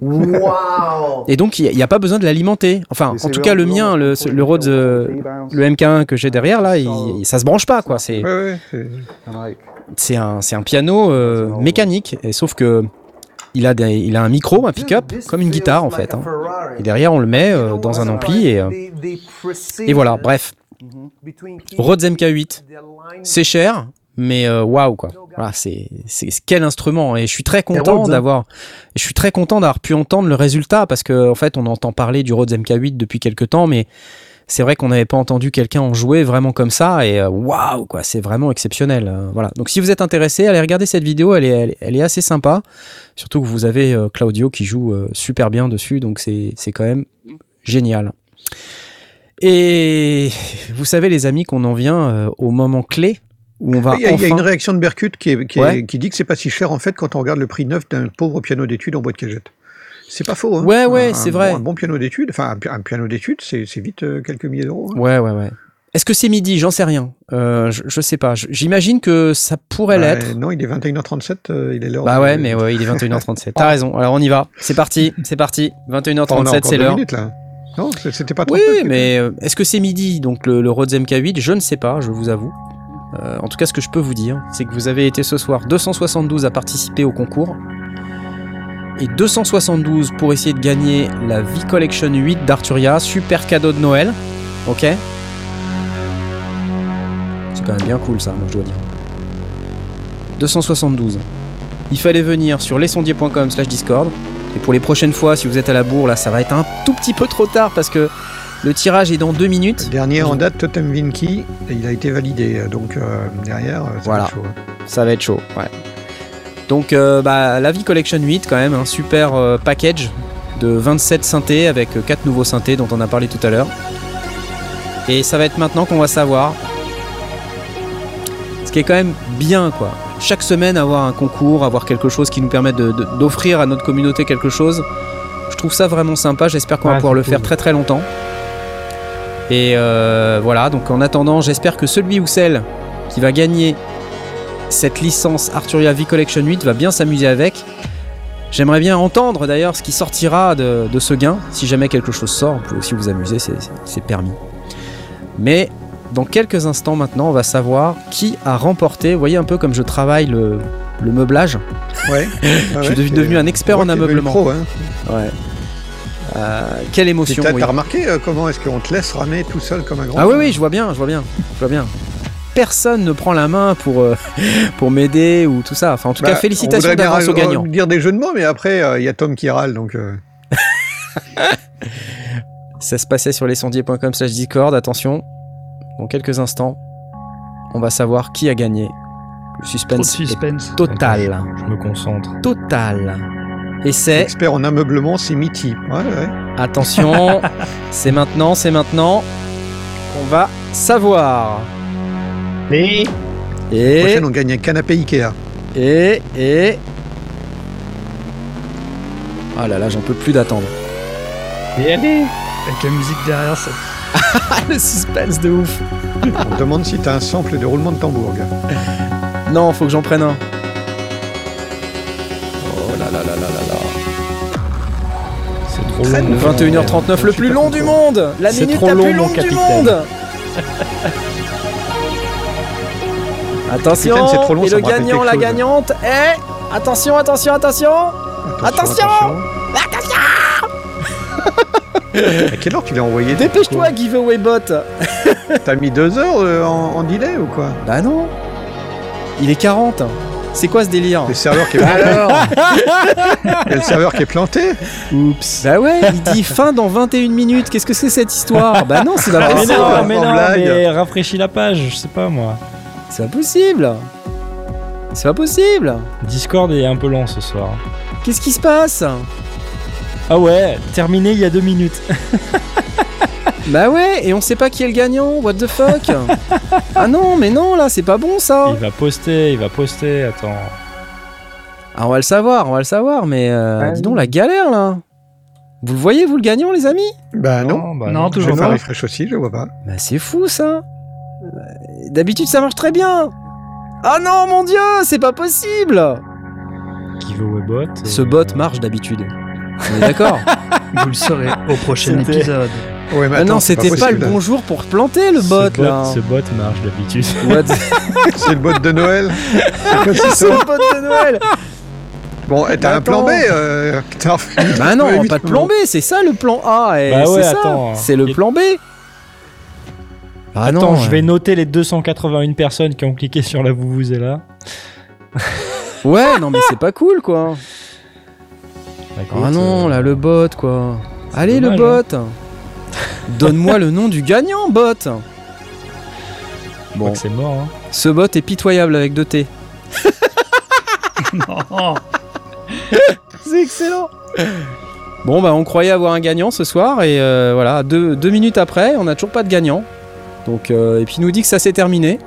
Wow. Et donc, il n'y a, pas besoin de l'alimenter. Enfin, en tout cas, le mien, le, le Rhodes, euh, le MK1 que j'ai derrière, là, il- ça se branche pas, quoi. C'est un, c'est un piano euh, mécanique. Et sauf que il a, des, il a un micro, un pick-up, comme une guitare, en fait. hein. Et derrière, on le met euh, dans un ampli. Et, euh, et voilà, bref. Rhodes MK8, c'est cher, mais euh, waouh quoi. Voilà, c'est c'est quel instrument et je suis très content hein. d'avoir je suis très content d'avoir pu entendre le résultat parce que en fait on entend parler du Rhodes MK8 depuis quelques temps mais c'est vrai qu'on n'avait pas entendu quelqu'un en jouer vraiment comme ça et euh, waouh quoi, c'est vraiment exceptionnel. euh, voilà. Donc si vous êtes intéressé, allez regarder cette vidéo, elle est elle, est- elle est assez sympa. Surtout que vous avez euh, Claudio qui joue euh, super bien dessus donc c'est quand même génial. Et vous savez les amis qu'on en vient au moment clé où on va Il y, a, il y a enfin- une réaction de Berkut qui, est- qui, est- Ouais. qui dit que c'est pas si cher en fait quand on regarde le prix neuf d'un pauvre piano d'études en boîte cagette. C'est pas faux. Hein. Ouais, ouais, c'est vrai. bon- un bon piano d'études, enfin un, pi- un piano d'études, c'est vite euh, quelques milliers d'euros. hein. Ouais, ouais, ouais. Est-ce que c'est midi? J'en sais rien. Euh, je, je sais pas. J'imagine que ça pourrait Ouais, l'être. non, il est 21h37, euh, il est l'heure. Bah de- ouais, mais ouais, il est 21h37. T'as raison. Alors on y va. C'est parti. C'est parti. On a 21h37, encore c'est l'heure. Non, c'était pas trop. Oui, mais euh, est-ce que c'est midi? Donc le, le Rhodes MK8, je ne sais pas, je vous avoue. En tout cas, ce que je peux vous dire, c'est que vous avez été ce soir 272 à participer au concours. Et 272 pour essayer de gagner la V-Collection 8 d'Arturia. Super cadeau de Noël. Ok C'est quand même bien cool ça, moi je dois dire. 272. Il fallait venir sur lesondiers.com slash discord. Et pour les prochaines fois, si vous êtes à la bourre, là, ça va être un tout petit peu trop tard parce que le tirage est dans deux minutes. Le dernier en date, Totem Vinky, il a été validé. Donc euh, derrière, ça va Voilà. être chaud, hein. Ça va être chaud, ouais. Donc, euh, bah, la vie Collection 8, quand même, un super euh, package de 27 synthés avec 4 nouveaux synthés dont on a parlé tout à l'heure. Et ça va être maintenant qu'on va savoir. Ce qui est quand même bien, quoi. Chaque semaine, avoir un concours, avoir quelque chose qui nous permet de- de- d'offrir à notre communauté quelque chose. Je trouve ça vraiment sympa. J'espère qu'on va pouvoir le faire très très longtemps. Et euh, voilà, donc en attendant, j'espère que celui ou celle qui va gagner cette licence Arturia V Collection 8 va bien s'amuser avec. J'aimerais bien entendre d'ailleurs ce qui sortira de, de ce gain. Si jamais quelque chose sort, vous pouvez aussi vous amuser, c'est- permis. Mais dans quelques instants maintenant, on va savoir qui a remporté. Vous voyez un peu comme je travaille le, le meublage. Ouais. Je suis devenu- devenu un expert en ameublement. Pro, hein. Ouais. Euh, quelle émotion. T'as oui. remarqué euh, comment est-ce qu'on te laisse ramer tout seul comme un grand Ah oui, oui, je vois bien, je vois bien, je vois bien. Personne ne prend la main pour, euh, pour m'aider ou tout ça. Enfin, en tout Bah, cas, on félicitations d'avance aux gagnants. dire des jeux de mots, mais après, euh, il y a Tom qui râle, donc... euh, Ça se passait sur lesondiers.com slash Discord. Attention, dans quelques instants, on va savoir qui a gagné. Le Trop de suspense, suspense. est total. Je me concentre. Total. Et c'est, Expert en ameublement, c'est Mitty. Ouais, ouais. attention, c'est maintenant, c'est maintenant qu'on va savoir. La Et, prochaine, on gagne un canapé Ikea. et, et... Ah là là, j'en peux plus d'attendre. mais allez Avec la musique derrière, ça. Le suspense de ouf. On te demande si t'as un sample de roulement de tambour, gars. Non, faut que j'en prenne un. Oh là là là là là là. C'est trop long. long. 21h39, le plus long du monde La minute la long, plus longue du monde Attention c'est trop long, Et le gagnant, la chose. gagnante est... Attention, attention, attention. Attention À quelle heure tu l'as envoyé Dépêche-toi, giveaway bot. T'as mis deux heures euh, en, en delay ou quoi Bah non. Il est 40 C'est quoi ce délire Le serveur qui est planté. Alors Il y a le serveur qui est planté. Oups. Bah ouais, il dit fin dans 21 minutes, qu'est-ce que c'est cette histoire Bah non, c'est pas Ah, Mais non, mais non, mais rafraîchis la page, je sais pas moi. C'est pas possible C'est pas possible Discord est un peu lent ce soir. Qu'est-ce qui se passe? Ah ouais, terminé il y a deux minutes. Bah ouais, et on sait pas qui est le gagnant, what the fuck Ah non, mais non, là, c'est pas bon ça Il va poster, il va poster, attends. Ah, on va le savoir, on va le savoir, mais euh, Ah dis donc la galère là Vous le voyez, vous le gagnant, les amis? Bah non. bah Non, Je vais toujours pas. refresh aussi, je vois pas. Bah c'est fou ça D'habitude ça marche très bien Ah non, mon dieu, c'est pas possible Giveaway bot. Ce euh, bot marche d'habitude. On est d'accord Vous le saurez au prochain épisode. Ouais, mais Ah attends, non, c'était pas, le possible. bon jour pour planter le ce bot là Ce bot marche d'habitude. What C'est le bot de Noël. C'est le bot de Noël Bon, t'as un plan B. Euh, Bah non, pas de plan B, c'est ça le plan A. Et Bah ouais, c'est ça, attends. c'est le plan B. Ah Attends, non, je vais noter les 281 personnes qui ont cliqué sur la là. Ouais, non mais c'est pas cool quoi. Ah non, là le bot quoi. Allez le dommage, bot. Donne-moi le nom du gagnant, bot. Bon, c'est mort. Hein. ce bot est pitoyable avec deux T. Non. C'est excellent. Bon bah on croyait avoir un gagnant ce soir et euh, voilà deux, deux minutes après on n'a toujours pas de gagnant. Donc euh, et puis il nous dit que ça s'est terminé.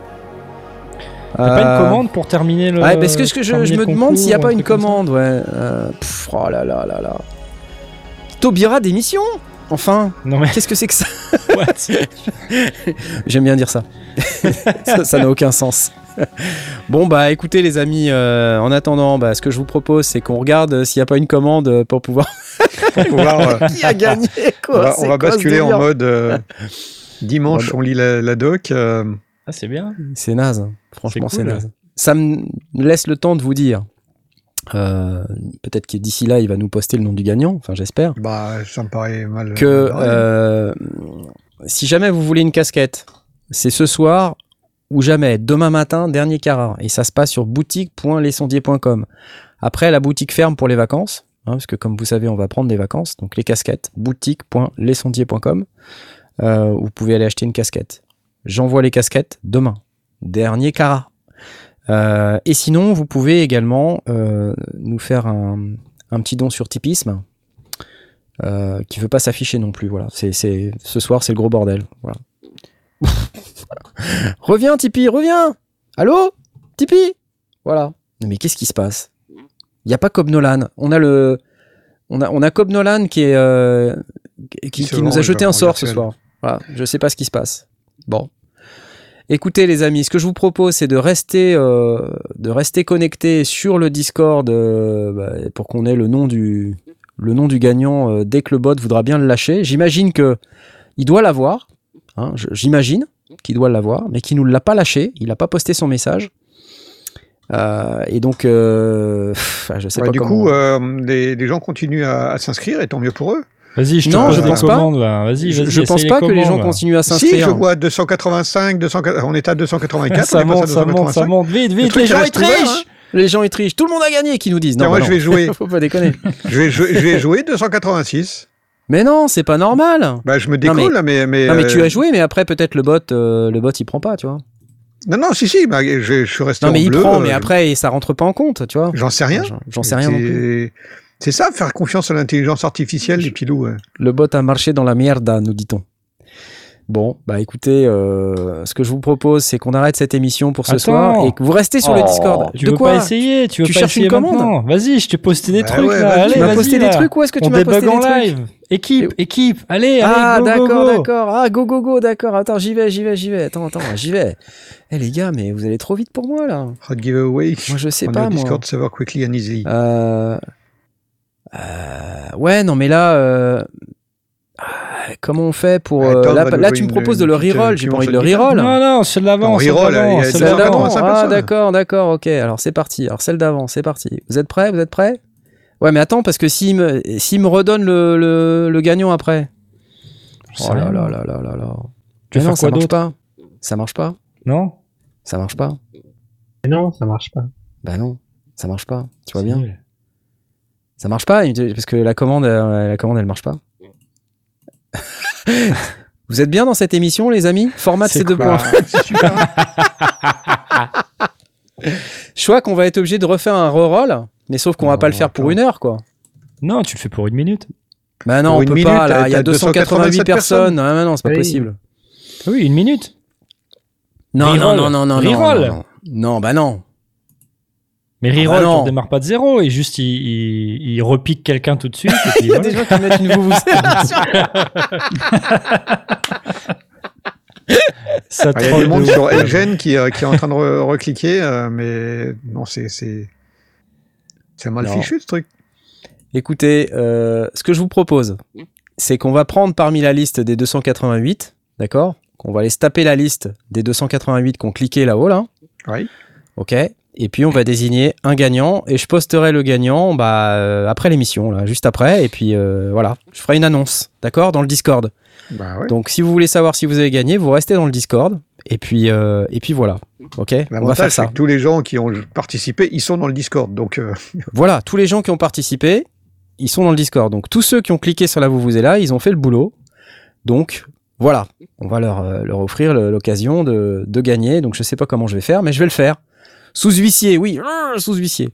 T'as pas Euh, une commande pour terminer le. Ouais, parce que je, je- terminer je me demande s'il n'y a un pas une commande, ouais. Euh, pff, oh là là là là. Taubira d'émission Enfin, Non mais qu'est-ce que c'est que ça J'aime bien dire ça. ça n'a aucun sens. bon bah écoutez les amis, euh, en attendant, bah, ce que je vous propose c'est qu'on regarde euh, s'il n'y a pas une commande euh, pour pouvoir... Pour pouvoir, euh, Qui a gagné on quoi va, on va quoi basculer en mode dimanche, on lit la, la doc. euh, Ah c'est bien. C'est naze, hein. franchement C'est cool. naze. Ça me laisse le temps de vous dire. euh, Peut-être que d'ici là il va nous poster le nom du gagnant, enfin j'espère. bah, ça me paraît mal. que euh, si jamais vous voulez une casquette, c'est ce soir ou jamais, demain matin, dernier carat. Et ça se passe sur boutique.lesondiers.com. Après, la boutique ferme pour les vacances, hein, parce que comme vous savez, on va prendre des vacances. Donc les casquettes, boutique.lesondiers.com. Euh, vous pouvez aller acheter une casquette. J'envoie les casquettes demain. Dernier carat. Euh, et sinon, vous pouvez également euh, nous faire un, un petit don sur Tipisme euh, qui veut pas s'afficher non plus. Voilà, c'est c'est ce soir c'est le gros bordel. Voilà. reviens Tipeee, reviens. Allô? Tipeee. Voilà. Mais qu'est-ce qui se passe? Il y a pas Cobb Nolan. On a le on a on a Cobb Nolan qui est euh, qui, Qui se qui nous a jeté un en sort ce soir. Voilà, je sais pas ce qui se passe. Bon. Écoutez les amis, ce que je vous propose c'est de rester euh, de rester connecté sur le Discord euh, bah, pour qu'on ait le nom du le nom du gagnant euh, dès que le bot voudra bien le lâcher. J'imagine que il doit l'avoir. hein, J'imagine qu'il doit l'avoir, mais qu'il nous l'a pas lâché. Il n'a pas posté son message. Euh, et donc, euh, pff, je sais Ouais, pas du comment. coup, euh, les, les gens continuent à, à s'inscrire et tant mieux pour eux. Vas-y, je te Non, pose je des pense pas. commandes là. Vas-y, Je, vas-y. je pense pas les que les gens là. continuent à Si, s'inscrire. je vois 285, 200, on est à 284, Ça on est passé à monte, ça monte, ça 285. monte. Vite, vite, les gens ils trichent. hein. Les gens ils trichent. Tout le monde a gagné, qui nous disent. Non, moi, bah je non. vais jouer. Faut pas déconner. Je vais, jouer- je vais jouer 286. mais non, c'est pas normal. Bah, je me Non, mais- décolle, là, mais, mais, Non, mais tu euh, as joué, mais après peut-être le bot, euh, le bot il prend pas, tu vois. Non, non, si, si, bah, je, je suis resté Non, en mais il bleu, prend, euh, mais après ça rentre pas en compte, tu vois. J'en sais rien. J'en- J'en sais rien non plus. C'est- ça, faire confiance à l'intelligence artificielle, les pilous. ouais. Le bot a marché dans la merde, nous dit-on. Bon, bah écoutez, euh, ce que je vous propose, c'est qu'on arrête cette émission pour ce Attends. soir et que vous restez sur le Oh, Discord. Tu de veux quoi pas essayer Tu veux Tu pas cherches essayer une commande Vas-y, je t'ai posté des Bah trucs ouais, là. vas-y. Allez, Tu m'as posté des trucs Où est-ce que tu On m'as posté des en trucs live. Équipe, équipe. Allez, Ah, allez, go, d'accord, go. d'accord. Ah, go, go, go, d'accord. Attends, j'y vais, j'y vais, j'y vais. Attends, attends, j'y vais. Eh les gars, mais vous allez trop vite pour moi là. Hot giveaway. Moi, je sais on pas, moi. Discord server quickly and easily. Euh... euh, Ouais, non, mais là, euh... ah, comment on fait pour. Euh, Là, tu me proposes une- de le petite, reroll. euh, J'ai pas envie de le reroll. Non, non, celle d'avant. Reroll, celle d'avant, d'avant. d'avant. 85 Ah, d'accord, d'accord, ok. Alors c'est parti. Alors celle d'avant, c'est parti. Vous êtes prêts Vous êtes prêts? Ouais, mais attends, parce que s'il me, s'il me redonne le, le, le gagnant après. Je Oh là là là là là là. Tu Mais non, ça quoi marche d'autre? pas. Ça marche pas. Non? Ça marche pas. Mais non, ça marche pas. Bah non, ça marche pas. Tu vois bien. Ça marche pas parce que la commande, euh, la commande, elle marche pas. Vous êtes bien dans cette émission, les amis? Format C'est ces deux Bah, points. Je crois qu'on va être obligé de refaire un reroll, mais sauf qu'on va pas le faire pour une heure, quoi. Non, tu le fais pour une minute. Bah non, Pour on peut minute, pas, là. Il y a t'as 288 287 personnes. Ah, mais non, c'est pas Oui. possible. Oui, une minute. Non, non, non, non, non, non, non. Non, bah non. Mais Ah bah reroll, tu redémarres pas de zéro et juste il, il, il repique quelqu'un tout de suite. et puis Il y a voilà. des gens qui mettent une. Ça Ah, Il y a du de monde sur Elgen qui, euh, qui est en train de re- recliquer, euh, mais non, c'est c'est c'est mal Non. fichu ce truc. Écoutez, euh, ce que je vous propose, c'est qu'on va prendre parmi la liste des 288, d'accord? Qu'on va aller se taper la liste des 288 qui ont cliqué là-haut, là. Oui. Ok? Et puis on va désigner un gagnant et je posterai le gagnant bah, euh, après l'émission, là, juste après. Et puis euh, voilà, je ferai une annonce, d'accord Dans le Discord. Bah ouais. Donc si vous voulez savoir si vous avez gagné, vous restez dans le Discord. Et puis, euh, et puis voilà. Ok? On va faire ça. que tous les gens qui ont participé, ils sont dans le Discord. Donc, Voilà, tous les gens qui ont participé, ils sont dans le Discord. Donc tous ceux qui ont cliqué sur la là, ils ont fait le boulot. Donc voilà, on va leur, leur offrir l'occasion de, de gagner. Donc je sais pas comment je vais faire, mais je vais le faire. Sous huissier, oui, ah, sous huissier.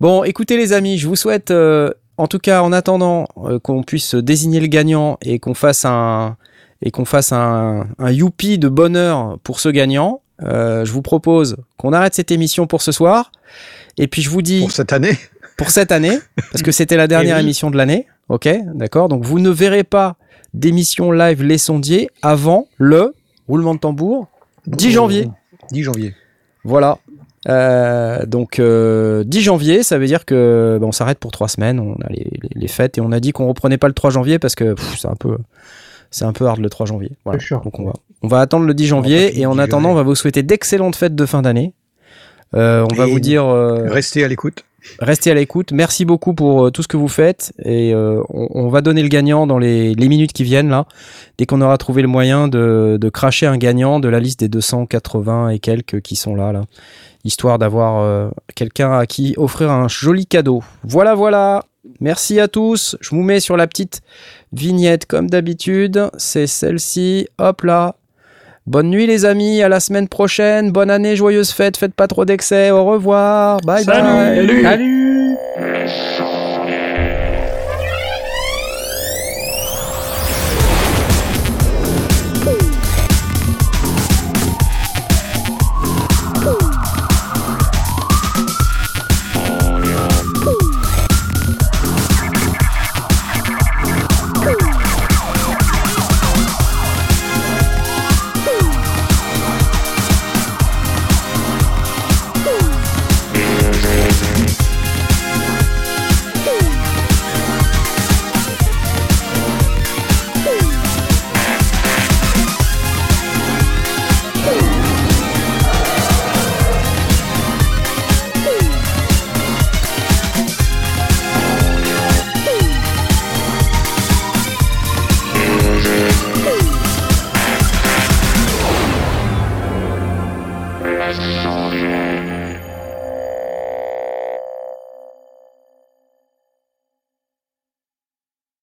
Bon, écoutez les amis, je vous souhaite, euh, en tout cas en attendant euh, qu'on puisse désigner le gagnant et qu'on fasse un et qu'on fasse un, un youpi de bonheur pour ce gagnant, euh, je vous propose qu'on arrête cette émission pour ce soir. Et puis je vous dis pour cette année, pour cette année, parce que c'était la dernière Eh oui. émission de l'année. Ok, d'accord. Donc vous ne verrez pas d'émission live Les Sondiers avant le roulement de tambour 10 janvier. 10 janvier. Voilà. Euh, donc euh, 10 janvier, ça veut dire que bon, on s'arrête pour trois semaines. On a les, les- les fêtes et on a dit qu'on reprenait pas le 3 janvier parce que c'est un peu c'est un peu hard le 3 janvier. Voilà. Donc on va on va attendre le 10 janvier et en attendant on va vous souhaiter d'excellentes fêtes de fin d'année. Euh, on va vous dire euh, Restez à l'écoute. Restez à l'écoute. Merci beaucoup pour euh, tout ce que vous faites. Et euh, on, va donner le gagnant dans les, les minutes qui viennent, là. Dès qu'on aura trouvé le moyen de, de cracher un gagnant de la liste des 280 et quelques qui sont là, là. Histoire d'avoir euh, quelqu'un à qui offrir un joli cadeau. Voilà, voilà. Merci à tous. Je vous mets sur la petite vignette comme d'habitude. C'est celle-ci. Hop là. Bonne nuit les amis, à la semaine prochaine, bonne année, joyeuse fête, faites pas trop d'excès, au revoir, bye bye. Salut. Salut.